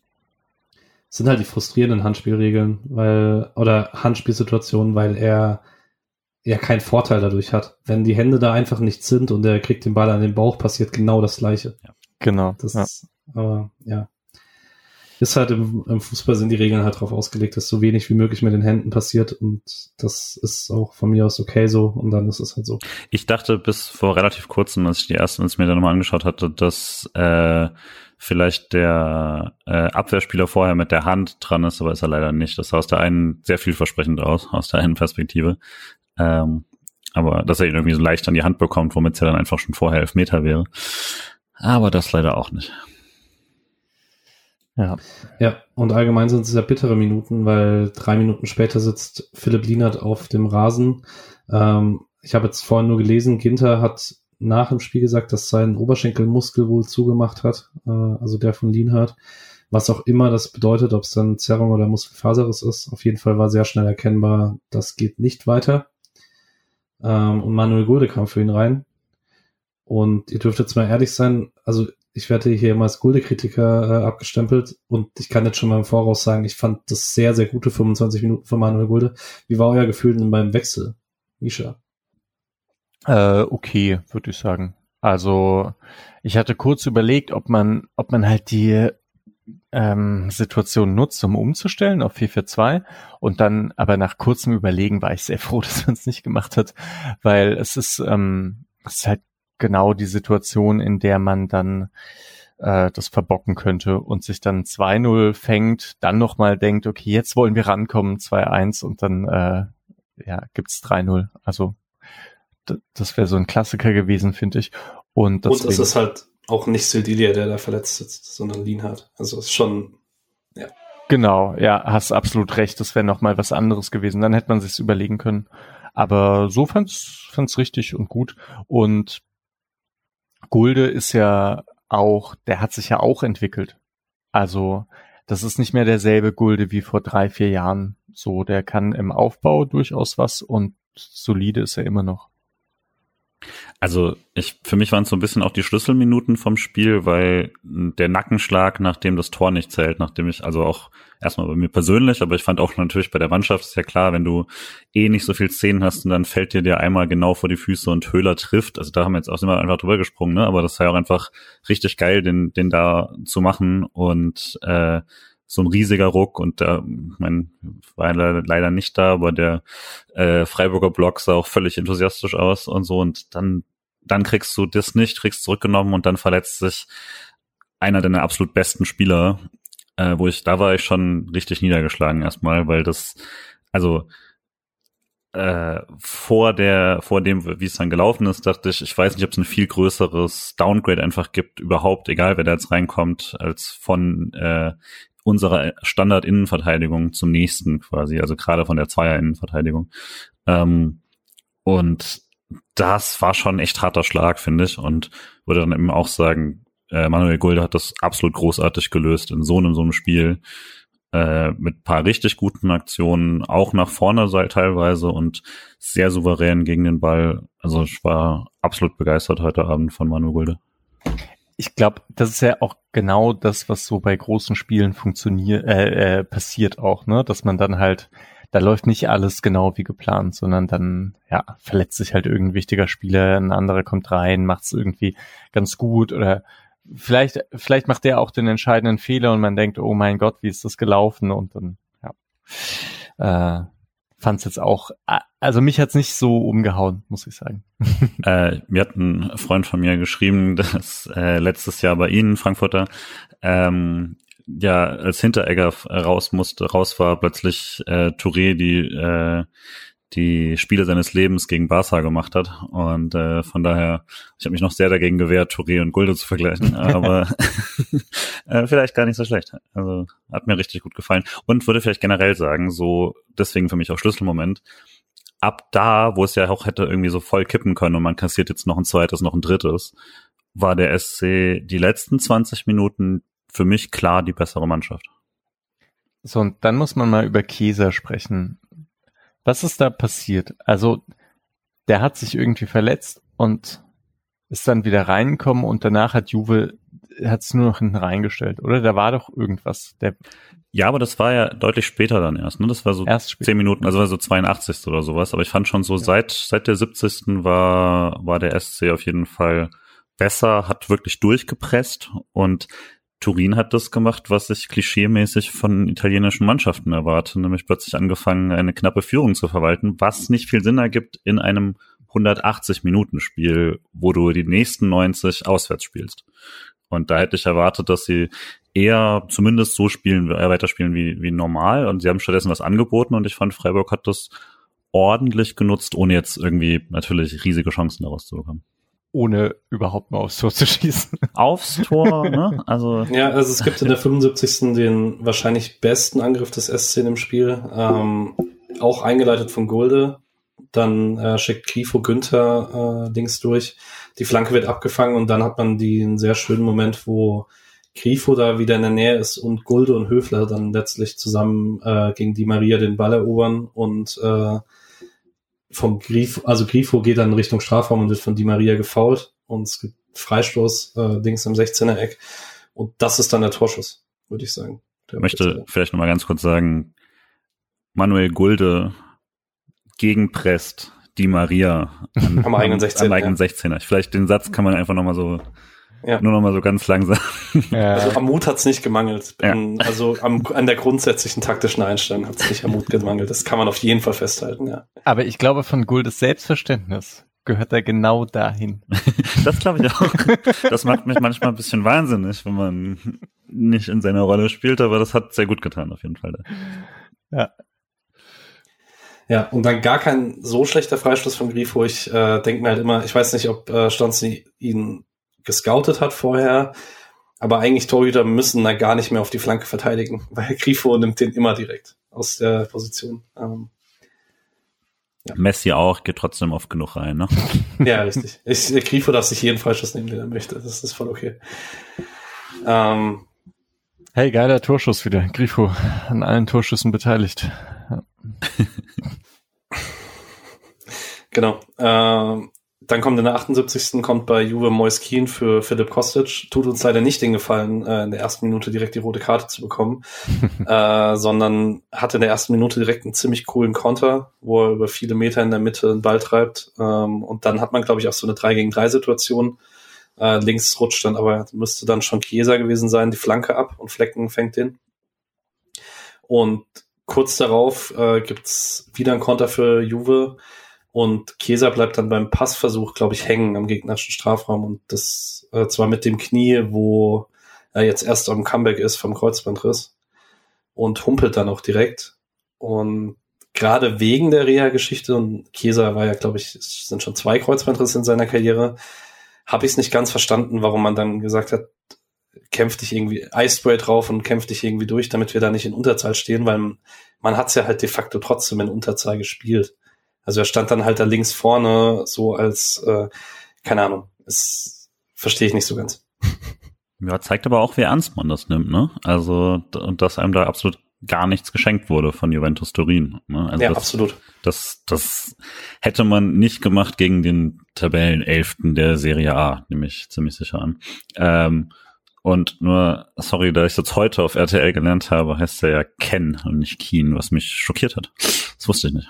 Das sind halt die frustrierenden Handspielregeln, weil, oder Handspielsituationen, weil er ja keinen Vorteil dadurch hat. Wenn die Hände da einfach nicht sind und er kriegt den Ball an den Bauch, passiert genau das Gleiche. Ja, genau. Das ja. ist, aber ja. Ist halt im, im Fußball sind die Regeln halt darauf ausgelegt, dass so wenig wie möglich mit den Händen passiert und das ist auch von mir aus okay so und dann ist es halt so. Ich dachte bis vor relativ kurzem, als ich die ersten, als mir dann nochmal angeschaut hatte, dass äh, vielleicht der äh, Abwehrspieler vorher mit der Hand dran ist, aber ist er leider nicht. Das sah aus der einen sehr vielversprechend aus, aus der einen Perspektive. Ähm, aber dass er ihn irgendwie so leicht an die Hand bekommt, womit es ja dann einfach schon vorher elf Meter wäre. Aber das leider auch nicht. Ja. Ja, und allgemein sind es ja bittere Minuten, weil drei Minuten später sitzt Philipp Lienert auf dem Rasen. Ähm, ich habe jetzt vorhin nur gelesen, Ginter hat nach dem Spiel gesagt, dass sein Oberschenkelmuskel wohl zugemacht hat, äh, also der von Lienhardt. Was auch immer das bedeutet, ob es dann Zerrung oder Muskelfaserriss ist. Auf jeden Fall war sehr schnell erkennbar, das geht nicht weiter. Ähm, und Manuel Gulde kam für ihn rein. Und ihr dürft jetzt mal ehrlich sein, also ich werde hier immer als Gulde-Kritiker äh, abgestempelt und ich kann jetzt schon mal im Voraus sagen, ich fand das sehr, sehr gute 25 Minuten von Manuel Gulde. Wie war euer Gefühl denn beim Wechsel, Misha? Äh, okay, würde ich sagen. Also ich hatte kurz überlegt, ob man, ob man halt die ähm, Situation nutzt, um umzustellen auf 442 und dann aber nach kurzem Überlegen war ich sehr froh, dass man es nicht gemacht hat, weil es ist, ähm, es ist halt genau die Situation, in der man dann äh, das verbocken könnte und sich dann 2-0 fängt, dann nochmal denkt, okay, jetzt wollen wir rankommen, 2-1 und dann äh, ja, gibt's 3-0. Also das wäre so ein Klassiker gewesen, finde ich. Und, deswegen, und es ist halt auch nicht Sildilia, der da verletzt sitzt, sondern Lienhardt. Also ist schon, ja. Genau, ja, hast absolut recht. Das wäre noch mal was anderes gewesen. Dann hätte man sich's überlegen können. Aber so fand's, fand's richtig und gut. Und Gulde ist ja auch, der hat sich ja auch entwickelt. Also, das ist nicht mehr derselbe Gulde wie vor drei, vier Jahren. So, der kann im Aufbau durchaus was und solide ist er immer noch. Also ich, für mich waren es so ein bisschen auch die Schlüsselminuten vom Spiel, weil der Nackenschlag, nachdem das Tor nicht zählt, nachdem ich, also auch erstmal bei mir persönlich, aber ich fand auch natürlich bei der Mannschaft ist ja klar, wenn du eh nicht so viel Szenen hast und dann fällt dir dir einmal genau vor die Füße und Höhler trifft, also da haben wir jetzt auch immer einfach drüber gesprungen, ne? aber das war ja auch einfach richtig geil, den, den da zu machen und äh, so ein riesiger Ruck und da, mein, war leider, leider nicht da, aber der äh, Freiburger Block sah auch völlig enthusiastisch aus und so und dann, dann kriegst du das nicht, kriegst zurückgenommen und dann verletzt sich einer deiner absolut besten Spieler, äh, wo ich, da war ich schon richtig niedergeschlagen erstmal, weil das, also äh, vor der, vor dem, wie es dann gelaufen ist, dachte ich, ich weiß nicht, ob es ein viel größeres Downgrade einfach gibt, überhaupt, egal wer da jetzt reinkommt, als von äh, unserer Standard-Innenverteidigung zum nächsten quasi, also gerade von der Zweier-Innenverteidigung. Ähm, und das war schon echt harter Schlag, finde ich, und würde dann eben auch sagen, äh, Manuel Gulde hat das absolut großartig gelöst in so einem, so einem Spiel äh, mit paar richtig guten Aktionen, auch nach vorne teilweise und sehr souverän gegen den Ball. Also ich war absolut begeistert heute Abend von Manuel Gulde ich glaube, das ist ja auch genau das, was so bei großen Spielen funktioniert, äh, äh, passiert auch, ne? Dass man dann halt da läuft nicht alles genau wie geplant, sondern dann, ja, verletzt sich halt irgendein wichtiger Spieler, ein anderer kommt rein, macht es irgendwie ganz gut oder vielleicht, vielleicht macht der auch den entscheidenden Fehler und man denkt, oh mein Gott, wie ist das gelaufen? Und dann, ja, äh, fand es jetzt auch, also mich hat's nicht so umgehauen, muss ich sagen. äh, mir hat ein Freund von mir geschrieben, dass äh, letztes Jahr bei Ihnen, Frankfurter, ähm, ja, als Hinteregger raus musste, raus war plötzlich äh, Touré die äh, die Spiele seines Lebens gegen Barca gemacht hat. Und äh, von daher, ich habe mich noch sehr dagegen gewehrt, Touré und Gulde zu vergleichen, aber äh, vielleicht gar nicht so schlecht. Also hat mir richtig gut gefallen. Und würde vielleicht generell sagen, so deswegen für mich auch Schlüsselmoment, ab da, wo es ja auch hätte irgendwie so voll kippen können und man kassiert jetzt noch ein zweites, noch ein drittes, war der SC die letzten 20 Minuten für mich klar die bessere Mannschaft. So, und dann muss man mal über Kieser sprechen. Was ist da passiert? Also, der hat sich irgendwie verletzt und ist dann wieder reingekommen und danach hat Juve hat es nur noch hinten reingestellt, oder? Da war doch irgendwas. Der ja, aber das war ja deutlich später dann erst, ne? Das war so erst zehn Minuten, also war so 82. oder sowas. Aber ich fand schon so, ja. seit, seit der 70. war, war der SC auf jeden Fall besser, hat wirklich durchgepresst und Turin hat das gemacht, was ich klischeemäßig von italienischen Mannschaften erwarte, nämlich plötzlich angefangen, eine knappe Führung zu verwalten, was nicht viel Sinn ergibt in einem 180-Minuten-Spiel, wo du die nächsten 90 auswärts spielst. Und da hätte ich erwartet, dass sie eher zumindest so spielen, äh, weiterspielen wie, wie normal. Und sie haben stattdessen was angeboten und ich fand, Freiburg hat das ordentlich genutzt, ohne jetzt irgendwie natürlich riesige Chancen daraus zu bekommen ohne überhaupt mal aufs Tor zu schießen. Aufs Tor, ne? Also ja, also es gibt in der 75. den wahrscheinlich besten Angriff des SC im Spiel, ähm, auch eingeleitet von Gulde. Dann äh, schickt Grifo Günther äh, Dings durch. Die Flanke wird abgefangen und dann hat man den sehr schönen Moment, wo Grifo da wieder in der Nähe ist und Gulde und Höfler dann letztlich zusammen äh, gegen die Maria den Ball erobern und äh, vom Grifo, also Grifo geht dann Richtung Strafraum und wird von Di Maria gefault und es gibt Freistoß, äh, Dings im 16er Eck und das ist dann der Torschuss, würde ich sagen. Ich möchte vielleicht nochmal ganz kurz sagen, Manuel Gulde gegenpresst Di Maria an, am eigenen 16er. Am eigenen 16er. Vielleicht den Satz kann man einfach nochmal so ja. Nur noch mal so ganz langsam. Ja. Also am Mut hat's nicht gemangelt. Ja. Also am, an der grundsätzlichen taktischen Einstellung hat's nicht am Mut gemangelt. Das kann man auf jeden Fall festhalten, ja. Aber ich glaube, von Guldes Selbstverständnis gehört er genau dahin. das glaube ich auch. Das macht mich manchmal ein bisschen wahnsinnig, wenn man nicht in seiner Rolle spielt, aber das hat sehr gut getan, auf jeden Fall. Ja. Ja, und dann gar kein so schlechter Freistoß von Grifo. Ich äh, denke mir halt immer, ich weiß nicht, ob äh, Stanzi ihn gescoutet hat vorher. Aber eigentlich Torhüter müssen da gar nicht mehr auf die Flanke verteidigen, weil Grifo nimmt den immer direkt aus der Position. Ähm, ja. Messi auch, geht trotzdem oft genug rein, ne? ja, richtig. Ich, der Grifo darf sich jeden Freischuss nehmen, den er möchte. Das ist voll okay. Ähm, hey, geiler Torschuss wieder. Grifo an allen Torschüssen beteiligt. Genau. Ähm, dann kommt in der 78. kommt bei Juve Moiskin für Philipp Kostic. Tut uns leider nicht den Gefallen, äh, in der ersten Minute direkt die rote Karte zu bekommen, äh, sondern hat in der ersten Minute direkt einen ziemlich coolen Konter, wo er über viele Meter in der Mitte einen Ball treibt. Ähm, und dann hat man, glaube ich, auch so eine 3 gegen 3 Situation. Äh, links rutscht dann, aber müsste dann schon Chiesa gewesen sein, die Flanke ab und Flecken fängt den. Und kurz darauf äh, gibt's wieder einen Konter für Juve und Kesa bleibt dann beim Passversuch, glaube ich, hängen am gegnerischen Strafraum. Und das äh, zwar mit dem Knie, wo er jetzt erst am Comeback ist vom Kreuzbandriss. Und humpelt dann auch direkt. Und gerade wegen der Reha-Geschichte, und Kesa war ja, glaube ich, es sind schon zwei Kreuzbandrisse in seiner Karriere, habe ich es nicht ganz verstanden, warum man dann gesagt hat, kämpf dich irgendwie Eispray drauf und kämpf dich irgendwie durch, damit wir da nicht in Unterzahl stehen, weil man, man hat es ja halt de facto trotzdem in Unterzahl gespielt. Also er stand dann halt da links vorne, so als, äh, keine Ahnung, das verstehe ich nicht so ganz. Ja, zeigt aber auch, wie ernst man das nimmt, ne? Also, und dass einem da absolut gar nichts geschenkt wurde von Juventus Turin. Ne? Also ja, das, absolut. Das, das hätte man nicht gemacht gegen den Tabellenelften der Serie A, nehme ich ziemlich sicher an. Ähm, Und nur, sorry, da ich jetzt heute auf RTL gelernt habe, heißt er ja Ken und nicht Keen, was mich schockiert hat. Das wusste ich nicht.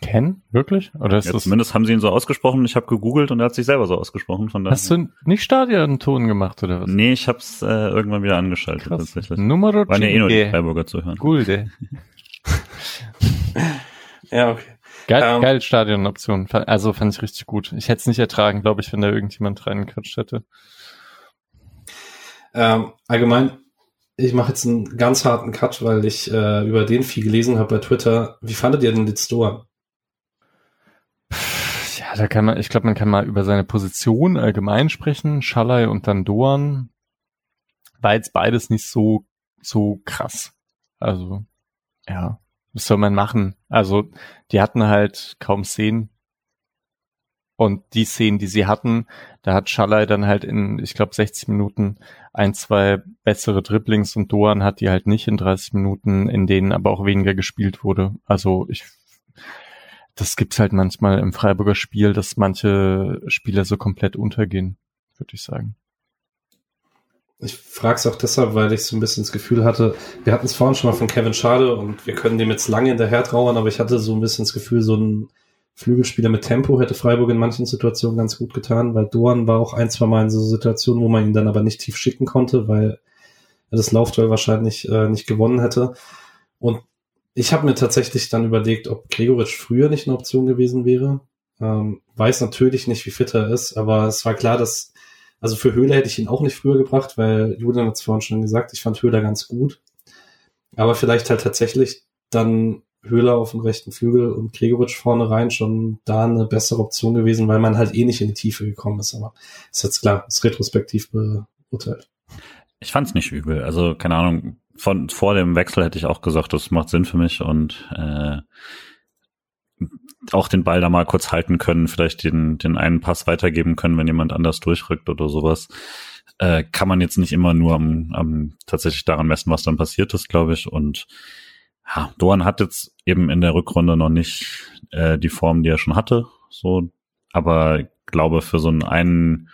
Ken? Wirklich? Oder ist Ja, das, zumindest haben sie ihn so ausgesprochen. Ich habe gegoogelt und er hat sich selber so ausgesprochen. Von daher. hast du nicht Stadionton gemacht oder was? Nee, ich hab's äh, irgendwann wieder angeschaltet Krass. tatsächlich. Numero Waren ja eh nur die. Freiburger zu hören. Gulde. Ja, okay. Geil, Ähm, geile Stadionoption. Also fand ich richtig gut. Ich hätte es nicht ertragen, glaube ich, wenn da irgendjemand reingequatscht hätte. Ähm, allgemein, ich mache jetzt einen ganz harten Cut, weil ich äh, über den viel gelesen habe bei Twitter. Wie fandet ihr denn Litz Doan? Da kann man, ich glaube, man kann mal über seine Position allgemein sprechen. Schalai und dann Doan. War jetzt beides nicht so, so krass. Also, ja, was soll man machen? Also, die hatten halt kaum Szenen. Und die Szenen, die sie hatten, da hat Schalai dann halt in, ich glaube, 60 Minuten ein, zwei bessere Dribblings und Doan hat die halt nicht in 30 Minuten, in denen aber auch weniger gespielt wurde. Also ich, das gibt's halt manchmal im Freiburger Spiel, dass manche Spieler so komplett untergehen, würde ich sagen. Ich frage es auch deshalb, weil ich so ein bisschen das Gefühl hatte, wir hatten es vorhin schon mal von Kevin Schade und wir können dem jetzt lange hinterher trauern, aber ich hatte so ein bisschen das Gefühl, so ein Flügelspieler mit Tempo hätte Freiburg in manchen Situationen ganz gut getan, weil Doan war auch ein, zwei Mal in so Situationen, wo man ihn dann aber nicht tief schicken konnte, weil er das Laufduell wahrscheinlich äh, nicht gewonnen hätte. Und ich habe mir tatsächlich dann überlegt, ob Gregoritsch früher nicht eine Option gewesen wäre. Ähm, weiß natürlich nicht, wie fit er ist, aber es war klar, dass also für Höhler hätte ich ihn auch nicht früher gebracht, weil Julian hat es vorhin schon gesagt, ich fand Höhler ganz gut. Aber vielleicht halt tatsächlich dann Höhler auf dem rechten Flügel und Gregoritsch vorne rein schon da eine bessere Option gewesen, weil man halt eh nicht in die Tiefe gekommen ist. Aber ist jetzt klar, ist retrospektiv beurteilt. Ich fand's nicht übel. Also, keine Ahnung, von vor dem Wechsel hätte ich auch gesagt, das macht Sinn für mich und äh, auch den Ball da mal kurz halten können, vielleicht den, den einen Pass weitergeben können, wenn jemand anders durchrückt oder sowas. Äh, kann man jetzt nicht immer nur am, am tatsächlich daran messen, was dann passiert ist, glaube ich. Und ja, Doan hat jetzt eben in der Rückrunde noch nicht äh, die Form, die er schon hatte. So, aber glaube, für so einen, einen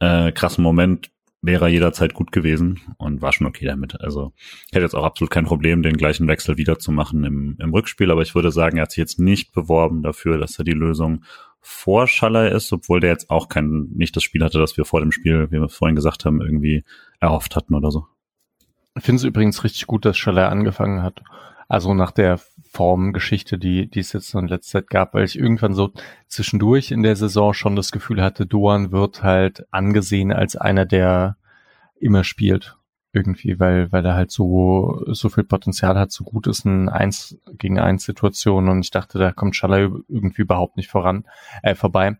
äh, krassen Moment wäre er jederzeit gut gewesen und war schon okay damit. Also ich hätte jetzt auch absolut kein Problem, den gleichen Wechsel wiederzumachen im, im Rückspiel, aber ich würde sagen, er hat sich jetzt nicht beworben dafür, dass er die Lösung vor Schaller ist, obwohl der jetzt auch kein, nicht das Spiel hatte, das wir vor dem Spiel, wie wir vorhin gesagt haben, irgendwie erhofft hatten oder so. Ich finde es übrigens richtig gut, dass Schaller angefangen hat. Also nach der Formgeschichte, die, die es jetzt in letzter Zeit gab, weil ich irgendwann so zwischendurch in der Saison schon das Gefühl hatte, Doan wird halt angesehen als einer, der immer spielt. Irgendwie, weil, weil er halt so, so viel Potenzial hat, so gut ist in eins gegen eins Situation und ich dachte, da kommt Schaller irgendwie überhaupt nicht voran, äh, vorbei.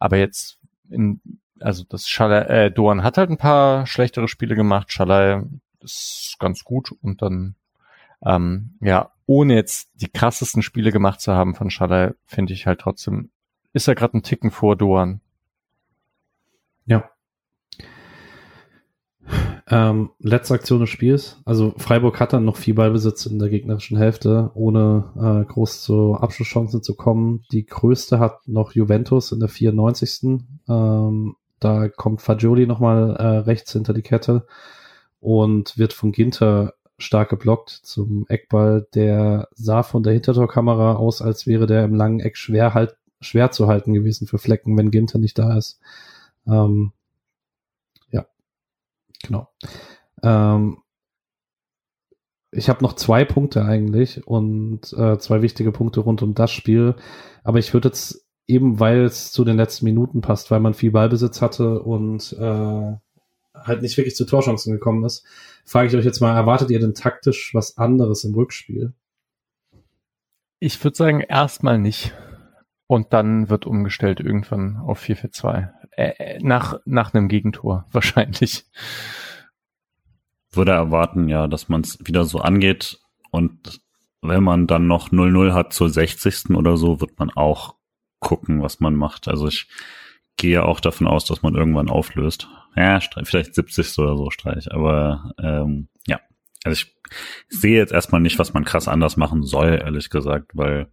Aber jetzt in, also das Schaller, äh, Doan hat halt ein paar schlechtere Spiele gemacht, Schaller ist ganz gut und dann ähm, ja, ohne jetzt die krassesten Spiele gemacht zu haben von Schaller, finde ich halt trotzdem, ist er gerade ein Ticken vor Doan. Ja. Ähm, letzte Aktion des Spiels. Also Freiburg hat dann noch viel Ballbesitz in der gegnerischen Hälfte, ohne äh, groß zu Abschlusschancen zu kommen. Die größte hat noch Juventus in der 94. Ähm, da kommt Fagioli nochmal äh, rechts hinter die Kette und wird von Ginter stark geblockt zum Eckball. Der sah von der Hintertorkamera aus, als wäre der im langen Eck schwer halt schwer zu halten gewesen für Flecken, wenn Ginter nicht da ist. Ähm, ja, genau. Ähm, ich habe noch zwei Punkte eigentlich und äh, zwei wichtige Punkte rund um das Spiel. Aber ich würde jetzt eben, weil es zu den letzten Minuten passt, weil man viel Ballbesitz hatte und äh, halt nicht wirklich zu Torchancen gekommen ist, frage ich euch jetzt mal, erwartet ihr denn taktisch was anderes im Rückspiel? Ich würde sagen, erstmal nicht. Und dann wird umgestellt irgendwann auf 4-4-2. Äh, nach, nach einem Gegentor wahrscheinlich. Würde erwarten, ja, dass man es wieder so angeht und wenn man dann noch 0-0 hat zur 60. oder so, wird man auch gucken, was man macht. Also ich gehe auch davon aus, dass man irgendwann auflöst. Ja, vielleicht 70. oder so Streich, aber ähm, ja. Also ich sehe jetzt erstmal nicht, was man krass anders machen soll, ehrlich gesagt, weil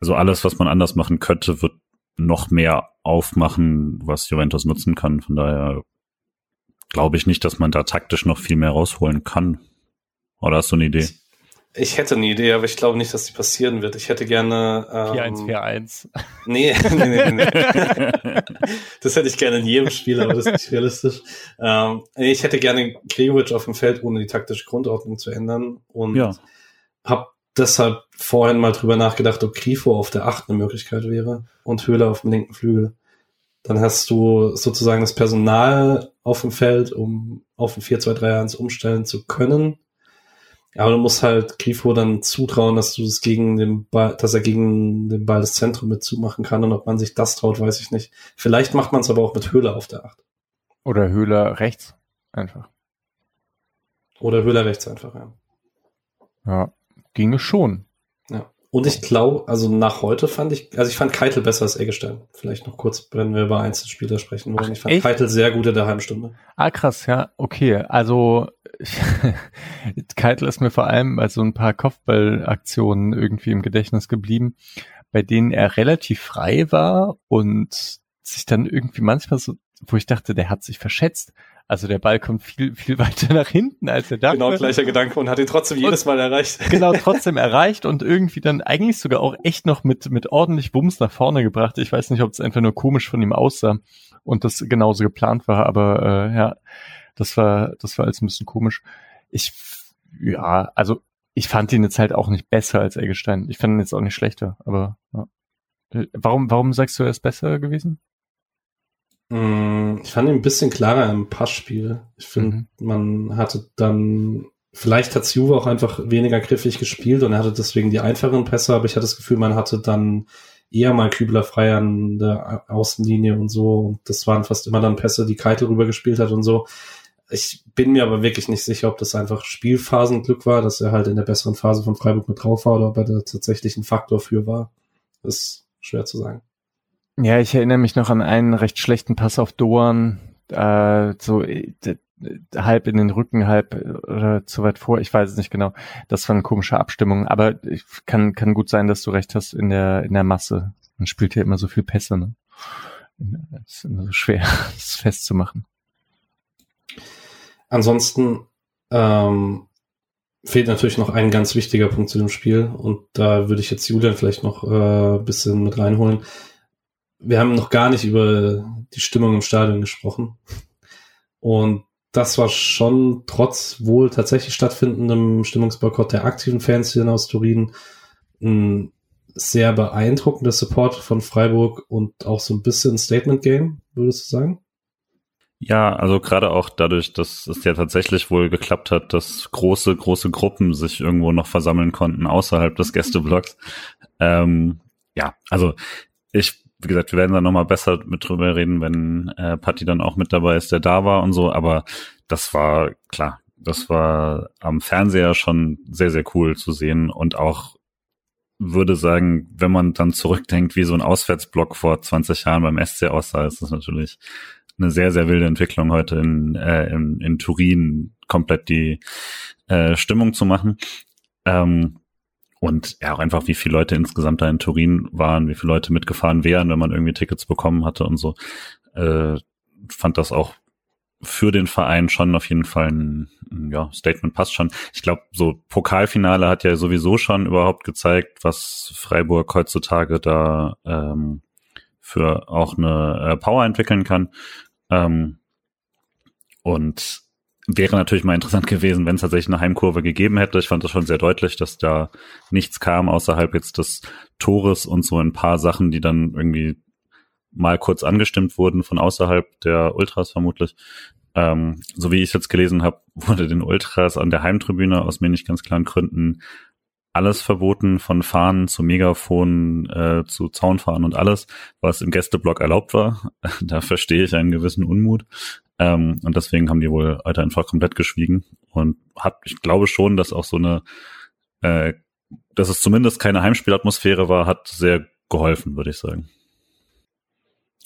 also alles, was man anders machen könnte, wird noch mehr aufmachen, was Juventus nutzen kann. Von daher glaube ich nicht, dass man da taktisch noch viel mehr rausholen kann. Oder hast du eine Idee? Ich hätte eine Idee, aber ich glaube nicht, dass die passieren wird. Ich hätte gerne. Ähm, 4-1-4-1. Nee, nee, nee, nee. das hätte ich gerne in jedem Spiel, aber das ist nicht realistisch. Ähm, ich hätte gerne Gregovic auf dem Feld, ohne die taktische Grundordnung zu ändern. Und ja. habe deshalb vorhin mal drüber nachgedacht, ob Grifo auf der 8 eine Möglichkeit wäre und Höhler auf dem linken Flügel. Dann hast du sozusagen das Personal auf dem Feld, um auf ein 4-2-3-1 umstellen zu können aber du musst halt Grifo dann zutrauen, dass du es gegen den Ball, dass er gegen den Ball das Zentrum mit zumachen kann. Und ob man sich das traut, weiß ich nicht. Vielleicht macht man es aber auch mit Höhler auf der Acht. Oder Höhler rechts einfach. Oder Höhler rechts einfach, ja. Ja, ginge schon. Und ich glaube, also nach heute fand ich, also ich fand Keitel besser als Eggestein. Vielleicht noch kurz, wenn wir über Einzelspieler sprechen wollen. Ach, ich fand echt? Keitel sehr gut in der halben Stunde. Ah, krass, ja, okay. Also Keitel ist mir vor allem bei so ein paar Kopfballaktionen irgendwie im Gedächtnis geblieben, bei denen er relativ frei war und sich dann irgendwie manchmal so, wo ich dachte, der hat sich verschätzt. Also der Ball kommt viel, viel weiter nach hinten, als er dachte. Genau gleicher Gedanke und hat ihn trotzdem und jedes Mal erreicht. Genau, trotzdem erreicht und irgendwie dann eigentlich sogar auch echt noch mit, mit ordentlich Wumms nach vorne gebracht. Ich weiß nicht, ob es einfach nur komisch von ihm aussah und das genauso geplant war, aber äh, ja, das war, das war alles ein bisschen komisch. Ich, ja, also ich fand ihn jetzt halt auch nicht besser als Eggestein. Ich fand ihn jetzt auch nicht schlechter, aber ja. Warum, warum sagst du, er ist besser gewesen? Mm, ich fand ihn ein bisschen klarer im Passspiel. Ich finde, mhm. man hatte dann, vielleicht hat Juve auch einfach weniger griffig gespielt und er hatte deswegen die einfacheren Pässe, aber ich hatte das Gefühl, man hatte dann eher mal Kübler frei an der Außenlinie und so. Und das waren fast immer dann Pässe, die Keitel rübergespielt hat und so. Ich bin mir aber wirklich nicht sicher, ob das einfach Spielphasenglück war, dass er halt in der besseren Phase von Freiburg mit drauf war oder ob er da tatsächlich ein Faktor für war. Das ist schwer zu sagen. Ja, ich erinnere mich noch an einen recht schlechten Pass auf Doan, äh, so äh, halb in den Rücken, halb äh, zu weit vor, ich weiß es nicht genau. Das war eine komische Abstimmung, aber kann kann gut sein, dass du recht hast in der in der Masse. Man spielt ja immer so viel Pässe, ne? Es ist immer so schwer, das festzumachen. Ansonsten ähm, fehlt natürlich noch ein ganz wichtiger Punkt zu dem Spiel und da würde ich jetzt Julian vielleicht noch äh, bisschen mit reinholen. Wir haben noch gar nicht über die Stimmung im Stadion gesprochen und das war schon trotz wohl tatsächlich stattfindendem Stimmungsboykott der aktiven Fans hier aus Turin ein sehr beeindruckender Support von Freiburg und auch so ein bisschen Statement Game, würdest du sagen? Ja, also gerade auch dadurch, dass es ja tatsächlich wohl geklappt hat, dass große, große Gruppen sich irgendwo noch versammeln konnten außerhalb des Gästeblocks. Ähm, ja, also ich, wie gesagt, wir werden da nochmal besser mit drüber reden, wenn äh, Patti dann auch mit dabei ist, der da war und so, aber das war klar, das war am Fernseher schon sehr, sehr cool zu sehen und auch würde sagen, wenn man dann zurückdenkt, wie so ein Auswärtsblock vor 20 Jahren beim SC aussah, ist das natürlich eine sehr, sehr wilde Entwicklung heute in, äh, in, in Turin komplett die äh, Stimmung zu machen. Ähm, und ja, auch einfach, wie viele Leute insgesamt da in Turin waren, wie viele Leute mitgefahren wären, wenn man irgendwie Tickets bekommen hatte und so. Äh, fand das auch für den Verein schon auf jeden Fall ein, ja, Statement passt schon. Ich glaube, so Pokalfinale hat ja sowieso schon überhaupt gezeigt, was Freiburg heutzutage da ähm, für auch eine äh, Power entwickeln kann. Ähm, und wäre natürlich mal interessant gewesen, wenn es tatsächlich eine Heimkurve gegeben hätte. Ich fand das schon sehr deutlich, dass da nichts kam außerhalb jetzt des Tores und so ein paar Sachen, die dann irgendwie mal kurz angestimmt wurden von außerhalb der Ultras vermutlich. Ähm, so wie ich jetzt gelesen habe, wurde den Ultras an der Heimtribüne aus mir nicht ganz klaren Gründen alles verboten, von Fahnen zu Megafon äh, zu Zaunfahren und alles, was im Gästeblock erlaubt war. da verstehe ich einen gewissen Unmut. Ähm, und deswegen haben die wohl heute einfach komplett geschwiegen. Und hat, ich glaube schon, dass auch so eine, äh, dass es zumindest keine Heimspielatmosphäre war, hat sehr geholfen, würde ich sagen.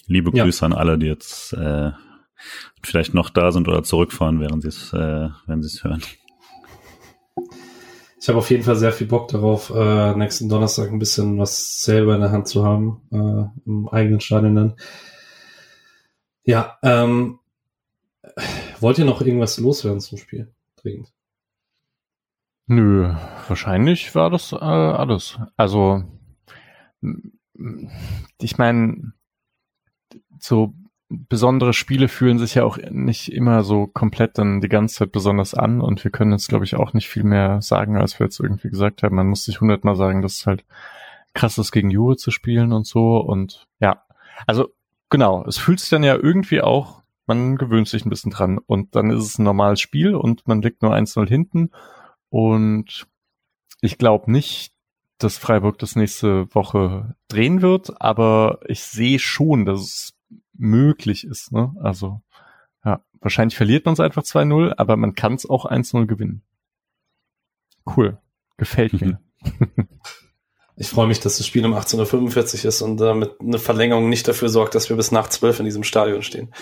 Liebe Grüße ja. an alle, die jetzt äh, vielleicht noch da sind oder zurückfahren, während sie es, äh, wenn sie es hören. Ich habe auf jeden Fall sehr viel Bock darauf, äh, nächsten Donnerstag ein bisschen was selber in der Hand zu haben, äh, im eigenen Stadion dann. Ja, ähm, Wollt ihr noch irgendwas loswerden zum Spiel? Dringend. Nö, wahrscheinlich war das äh, alles. Also, ich meine, so besondere Spiele fühlen sich ja auch nicht immer so komplett dann die ganze Zeit besonders an und wir können jetzt, glaube ich, auch nicht viel mehr sagen, als wir jetzt irgendwie gesagt haben. Man muss sich hundertmal sagen, dass es halt krass ist, gegen Jure zu spielen und so und ja, also genau, es fühlt sich dann ja irgendwie auch, man gewöhnt sich ein bisschen dran und dann ist es ein normales Spiel und man liegt nur 1-0 hinten und ich glaube nicht, dass Freiburg das nächste Woche drehen wird, aber ich sehe schon, dass es möglich ist. Ne? Also ja, wahrscheinlich verliert man es einfach 2-0, aber man kann es auch 1-0 gewinnen. Cool. Gefällt mir. Ich freue mich, dass das Spiel um 18.45 Uhr ist und damit eine Verlängerung nicht dafür sorgt, dass wir bis nach 12 in diesem Stadion stehen.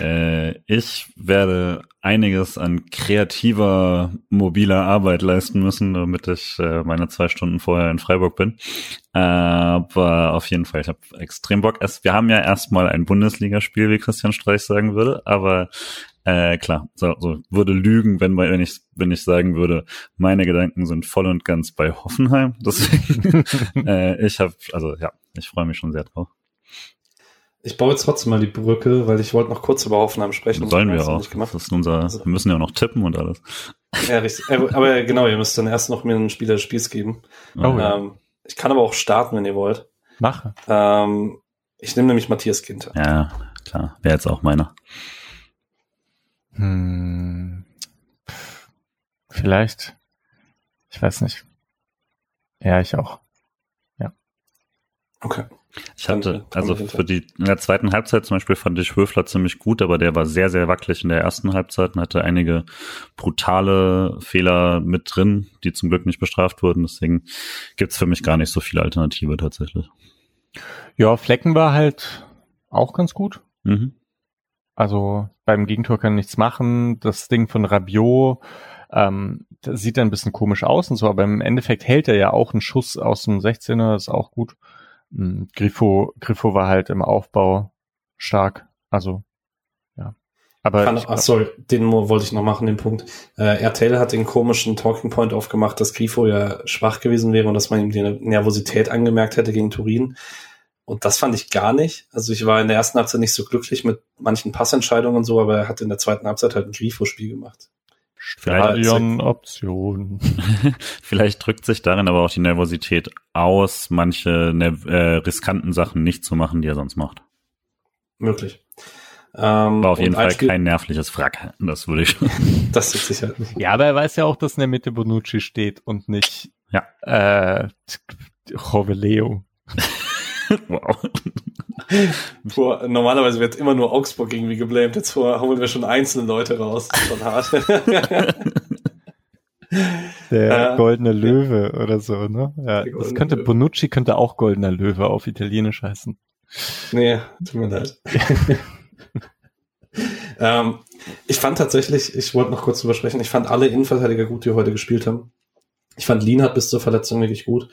Äh, ich werde einiges an kreativer, mobiler Arbeit leisten müssen, damit ich äh, meine zwei Stunden vorher in Freiburg bin. Aber auf jeden Fall, ich habe extrem Bock. Wir haben ja erstmal ein Bundesligaspiel, wie Christian Streich sagen würde, aber äh, klar, so, so würde lügen, wenn, wenn ich wenn ich sagen würde, meine Gedanken sind voll und ganz bei Hoffenheim. Deswegen, äh, ich habe, also ja, ich freue mich schon sehr drauf. Ich baue jetzt trotzdem mal die Brücke, weil ich wollte noch kurz über Hoffenheim sprechen. Sollen wir auch. Das ist unser, also, wir müssen ja auch noch tippen und alles. Ja, richtig. Äh, aber genau, ihr müsst dann erst noch mir einen Spieler des Spiels geben. Oh, ja. ähm, ich kann aber auch starten, wenn ihr wollt. Mache. Ähm, ich nehme nämlich Matthias Ginter. Ja, klar. Wäre jetzt auch meiner. Hm, vielleicht. Ich weiß nicht. Ja, ich auch. Ja. Okay. Ich hatte, also für die, in der zweiten Halbzeit zum Beispiel fand ich Höfler ziemlich gut, aber der war sehr, sehr wackelig in der ersten Halbzeit und hatte einige brutale Fehler mit drin, die zum Glück nicht bestraft wurden. Deswegen gibt's für mich gar nicht so viele Alternative tatsächlich. Ja, Flecken war halt auch ganz gut. Mhm. Also beim Gegentor kann nichts machen. Das Ding von Rabiot ähm, das sieht ein bisschen komisch aus und so, aber im Endeffekt hält er ja auch einen Schuss aus dem 16er, das ist auch gut. Mhm. Griffo, Griffo war halt im Aufbau stark. Also, ja. Aber Kann, ach, sorry, den wollte ich noch machen, den Punkt. Äh, RTL hat den komischen Talking Point aufgemacht, dass Grifo ja schwach gewesen wäre und dass man ihm die Nervosität angemerkt hätte gegen Turin. Und das fand ich gar nicht. Also ich war in der ersten Halbzeit nicht so glücklich mit manchen Passentscheidungen und so, aber er hat in der zweiten Halbzeit halt ein Grifo-Spiel gemacht. Stadion-Option. Vielleicht drückt sich darin aber auch die Nervosität aus, manche äh, riskanten Sachen nicht zu machen, die er sonst macht. Möglich. Ähm, War auf jeden Fall kein nervliches Frack. Das würde ich schon. das ist sicher nicht. Ja, aber er weiß ja auch, dass in der Mitte Bonucci steht und nicht ja. äh, Joveleo. wow. Vor, normalerweise wird immer nur Augsburg irgendwie geblamed. Jetzt holen wir schon einzelne Leute raus. Das ist schon hart. Der äh, goldene Löwe oder so, ne? Ja, das könnte, Löwe. Bonucci könnte auch goldener Löwe auf Italienisch heißen. Nee, tut mir leid. ähm, ich fand tatsächlich, ich wollte noch kurz drüber sprechen, ich fand alle Innenverteidiger gut, die heute gespielt haben. Ich fand Lienhardt bis zur Verletzung wirklich gut.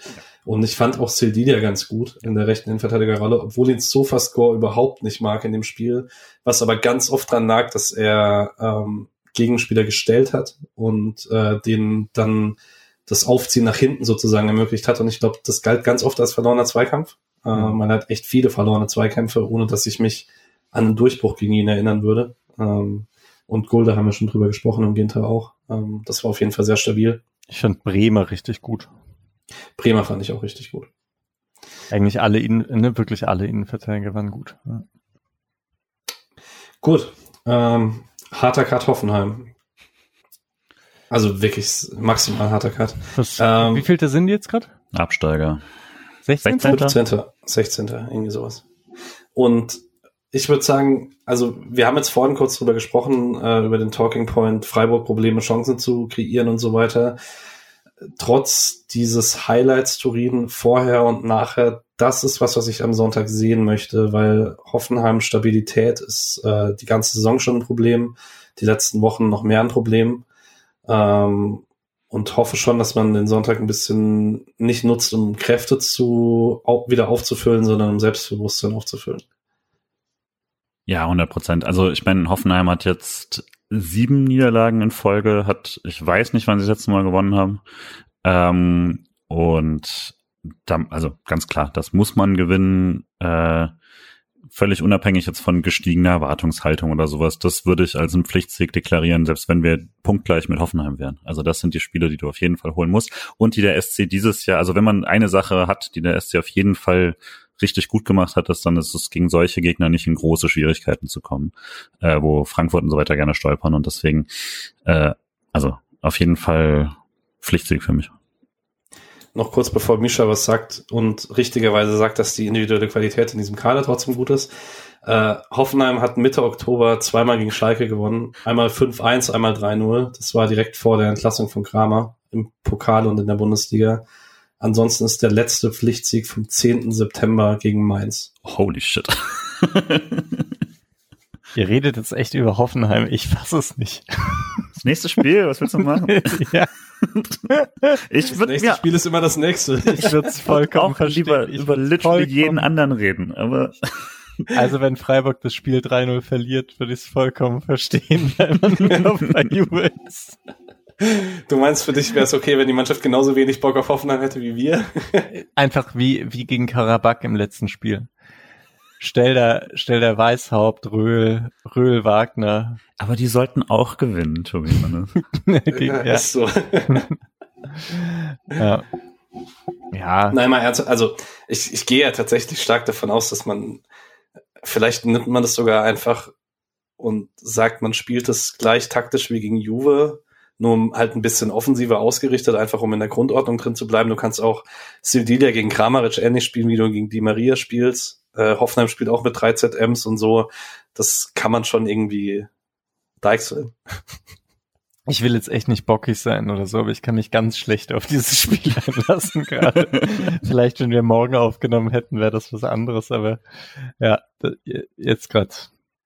Und ich fand auch Sildilia ganz gut in der rechten Innenverteidigerrolle, obwohl ihn Sofascore überhaupt nicht mag in dem Spiel. Was aber ganz oft dran lag, dass er ähm, Gegenspieler gestellt hat und äh, den dann das Aufziehen nach hinten sozusagen ermöglicht hat. Und ich glaube, das galt ganz oft als verlorener Zweikampf. Äh, man hat echt viele verlorene Zweikämpfe, ohne dass ich mich an einen Durchbruch gegen ihn erinnern würde. Ähm, und Gulde haben wir schon drüber gesprochen und Ginter auch. Ähm, das war auf jeden Fall sehr stabil. Ich fand Bremer richtig gut. Bremer fand ich auch richtig gut. Eigentlich alle Innen, ne, wirklich alle Innenverteidiger waren gut. Ja. Gut. Ähm, harter Cut Hoffenheim. Also wirklich maximal harter Cut. Was, ähm, wie viel da sind die jetzt gerade? Absteiger. 16. 16. 16. Irgendwie sowas. Und ich würde sagen, also wir haben jetzt vorhin kurz drüber gesprochen, äh, über den Talking Point, Freiburg Probleme, Chancen zu kreieren und so weiter. Trotz dieses Highlights Turin vorher und nachher, das ist was, was ich am Sonntag sehen möchte, weil Hoffenheim Stabilität ist äh, die ganze Saison schon ein Problem, die letzten Wochen noch mehr ein Problem. Ähm, und hoffe schon, dass man den Sonntag ein bisschen nicht nutzt, um Kräfte zu, auch wieder aufzufüllen, sondern um Selbstbewusstsein aufzufüllen. Ja, 100 Prozent. Also ich meine, Hoffenheim hat jetzt sieben Niederlagen in Folge, hat, ich weiß nicht, wann sie das letzte Mal gewonnen haben. Ähm, und da, also ganz klar, das muss man gewinnen. Äh, völlig unabhängig jetzt von gestiegener Erwartungshaltung oder sowas, das würde ich als einen Pflichtsieg deklarieren, selbst wenn wir punktgleich mit Hoffenheim wären. Also das sind die Spiele, die du auf jeden Fall holen musst. Und die der SC dieses Jahr, also wenn man eine Sache hat, die der SC auf jeden Fall richtig gut gemacht hat, ist dann ist es gegen solche Gegner nicht in große Schwierigkeiten zu kommen, äh, wo Frankfurt und so weiter gerne stolpern. Und deswegen, äh, also auf jeden Fall Pflichtsieg für mich noch kurz bevor Misha was sagt und richtigerweise sagt, dass die individuelle Qualität in diesem Kader trotzdem gut ist. Äh, Hoffenheim hat Mitte Oktober zweimal gegen Schalke gewonnen. Einmal 5-1, einmal 3-0. Das war direkt vor der Entlassung von Kramer im Pokal und in der Bundesliga. Ansonsten ist der letzte Pflichtsieg vom 10. September gegen Mainz. Holy shit. Ihr redet jetzt echt über Hoffenheim. Ich fasse es nicht. Das nächste Spiel, was willst du machen? ja. Ich würde mir Spiel ist immer das nächste. Ich würde es vollkommen auch lieber ich über literally jeden anderen reden, aber also wenn Freiburg das Spiel 3-0 verliert, würde ich es vollkommen verstehen, wenn man nur bei Juve ist. Du meinst, für dich wäre es okay, wenn die Mannschaft genauso wenig Bock auf Hoffenheim hätte wie wir? Einfach wie, wie gegen Karabakh im letzten Spiel. Stell der, stell der Weißhaupt, Röhl, Röhl, Wagner. Aber die sollten auch gewinnen, Tobi. ja, ja. Ist so. ja. Ja. Nein, mal ernsthaft. Also, ich, ich gehe ja tatsächlich stark davon aus, dass man, vielleicht nimmt man das sogar einfach und sagt, man spielt es gleich taktisch wie gegen Juve, nur halt ein bisschen offensiver ausgerichtet, einfach um in der Grundordnung drin zu bleiben. Du kannst auch Sildilia gegen Kramaric ähnlich spielen, wie du gegen Di Maria spielst. Äh, Hoffenheim spielt auch mit 3 ZMs und so. Das kann man schon irgendwie deichseln. Ich will jetzt echt nicht bockig sein oder so, aber ich kann mich ganz schlecht auf dieses Spiel einlassen gerade. Vielleicht, wenn wir morgen aufgenommen hätten, wäre das was anderes, aber ja, jetzt gerade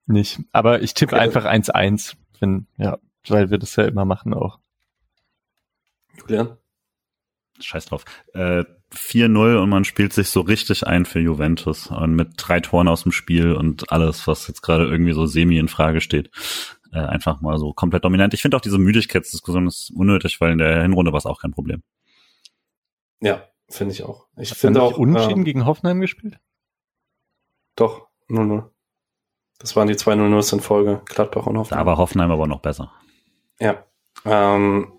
nicht. Aber ich tippe okay. einfach 1-1, wenn, ja, weil wir das ja immer machen auch. Julian? Scheiß drauf. Äh, 4-0 und man spielt sich so richtig ein für Juventus und mit drei Toren aus dem Spiel und alles, was jetzt gerade irgendwie so semi in Frage steht. Äh, einfach mal so komplett dominant. Ich finde auch diese Müdigkeitsdiskussion ist unnötig, weil in der Hinrunde war es auch kein Problem. Ja, finde ich auch. Ich finde auch. Unentschieden ähm, gegen Hoffenheim gespielt? Doch, 0-0. Das waren die zwei 0-0s in Folge, Gladbach und Hoffenheim. Da war Hoffenheim aber noch besser. Ja. Ähm,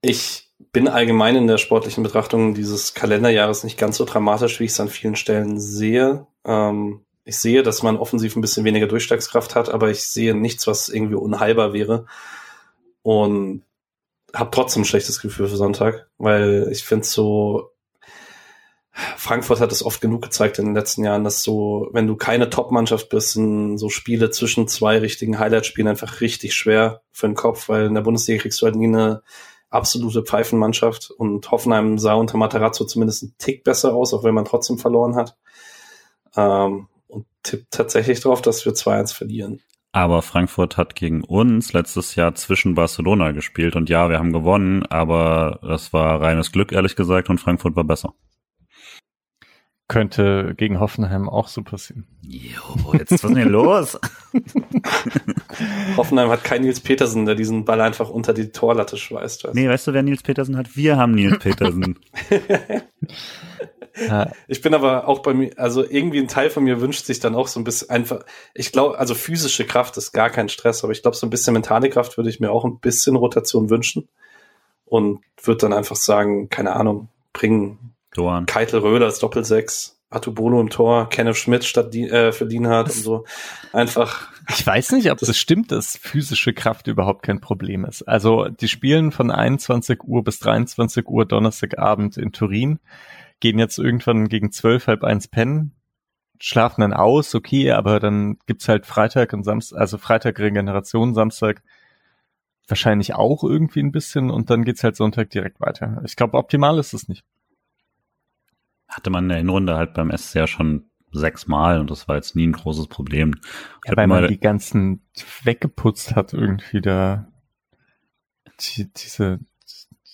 ich bin allgemein in der sportlichen Betrachtung dieses Kalenderjahres nicht ganz so dramatisch, wie ich es an vielen Stellen sehe. Ähm, ich sehe, dass man offensiv ein bisschen weniger Durchschlagskraft hat, aber ich sehe nichts, was irgendwie unheilbar wäre. Und habe trotzdem ein schlechtes Gefühl für Sonntag, weil ich finde so, Frankfurt hat es oft genug gezeigt in den letzten Jahren, dass so, wenn du keine Top-Mannschaft bist, sind so Spiele zwischen zwei richtigen Highlight-Spielen einfach richtig schwer für den Kopf, weil in der Bundesliga kriegst du halt nie eine absolute Pfeifenmannschaft und Hoffenheim sah unter Materazzo zumindest einen Tick besser aus, auch wenn man trotzdem verloren hat. Ähm, und tippt tatsächlich darauf, dass wir 2-1 verlieren. Aber Frankfurt hat gegen uns letztes Jahr zwischen Barcelona gespielt und ja, wir haben gewonnen, aber das war reines Glück, ehrlich gesagt, und Frankfurt war besser. Könnte gegen Hoffenheim auch so passieren. Jo, jetzt was ist denn los? Hoffenheim hat keinen Nils Petersen, der diesen Ball einfach unter die Torlatte schweißt. Weißt nee, weißt du, wer Nils Petersen hat? Wir haben Nils Petersen. ich bin aber auch bei mir, also irgendwie ein Teil von mir wünscht sich dann auch so ein bisschen einfach, ich glaube, also physische Kraft ist gar kein Stress, aber ich glaube, so ein bisschen mentale Kraft würde ich mir auch ein bisschen Rotation wünschen und würde dann einfach sagen, keine Ahnung, bringen Doan. Keitel Röhl als Doppelsechs, Atubolo im Tor, Kenneth Schmidt statt die, äh, für Lienhardt und so. Einfach. Ich weiß nicht, ob das stimmt, dass physische Kraft überhaupt kein Problem ist. Also die spielen von 21 Uhr bis 23 Uhr Donnerstagabend in Turin, gehen jetzt irgendwann gegen 12, halb eins pennen, schlafen dann aus, okay, aber dann gibt's halt Freitag und Samstag, also Freitag Regeneration, Samstag wahrscheinlich auch irgendwie ein bisschen und dann geht's halt Sonntag direkt weiter. Ich glaube, optimal ist es nicht hatte man in der Hinrunde halt beim SC ja schon sechsmal und das war jetzt nie ein großes Problem. Ja, weil man die ganzen weggeputzt hat irgendwie da die, diese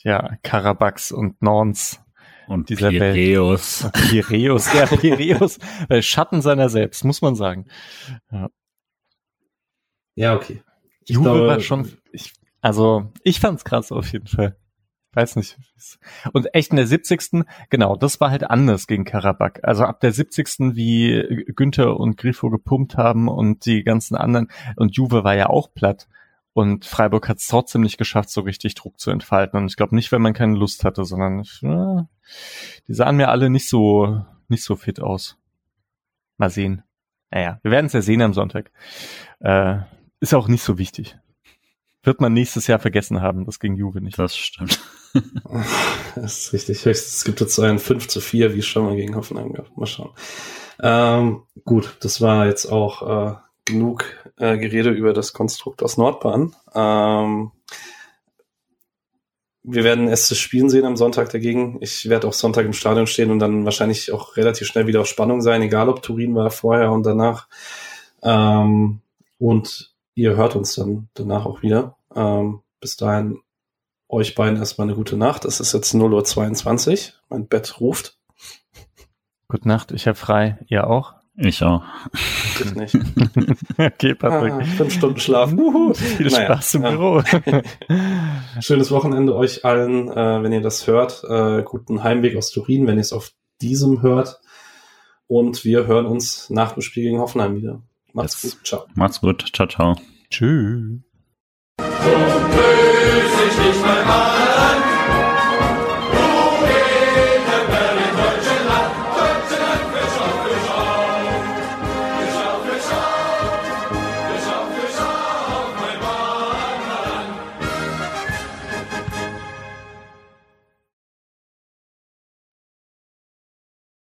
ja Karabaks und Norns Und dieser Welt. Piräus. Piräus, ja, Piräus, Schatten seiner selbst, muss man sagen. Ja, okay. Ich Juve glaube- war schon, ich, also ich fand's krass auf jeden Fall. Weiß nicht. Und echt in der 70. Genau, das war halt anders gegen Karabakh. Also ab der 70. wie Günther und Grifo gepumpt haben und die ganzen anderen und Juve war ja auch platt. Und Freiburg hat es trotzdem nicht geschafft, so richtig Druck zu entfalten. Und ich glaube nicht, wenn man keine Lust hatte, sondern ja, die sahen mir alle nicht so nicht so fit aus. Mal sehen. Naja, wir werden es ja sehen am Sonntag. Äh, ist auch nicht so wichtig. Wird man nächstes Jahr vergessen haben, das gegen Juve nicht. Das stimmt. Das ist richtig. Es gibt jetzt ein 5 zu 4, wie es schon mal gegen Hoffenheim gab. Mal schauen. Ähm, gut, das war jetzt auch äh, genug äh, Gerede über das Konstrukt aus Nordbahn. Ähm, wir werden es zu spielen sehen am Sonntag dagegen. Ich werde auch Sonntag im Stadion stehen und dann wahrscheinlich auch relativ schnell wieder auf Spannung sein, egal ob Turin war vorher und danach. Ähm, und ihr hört uns dann danach auch wieder. Ähm, bis dahin euch beiden erstmal eine gute Nacht. Es ist jetzt 0.22 Uhr. Mein Bett ruft. Gute Nacht, ich habe frei. Ihr auch? Ich auch. Ich nicht. okay, Patrick. Ah, fünf Stunden Schlaf. Uhu. Viel Naja, Spaß im ja. Büro. Schönes Wochenende euch allen, äh, wenn ihr das hört. Äh, guten Heimweg aus Turin, wenn ihr es auf diesem hört. Und wir hören uns nach dem Spiel gegen Hoffenheim wieder. Macht's Yes. gut. Ciao. Macht's gut. Ciao, ciao. Tschüss. Drum löse ich dich beim Allein.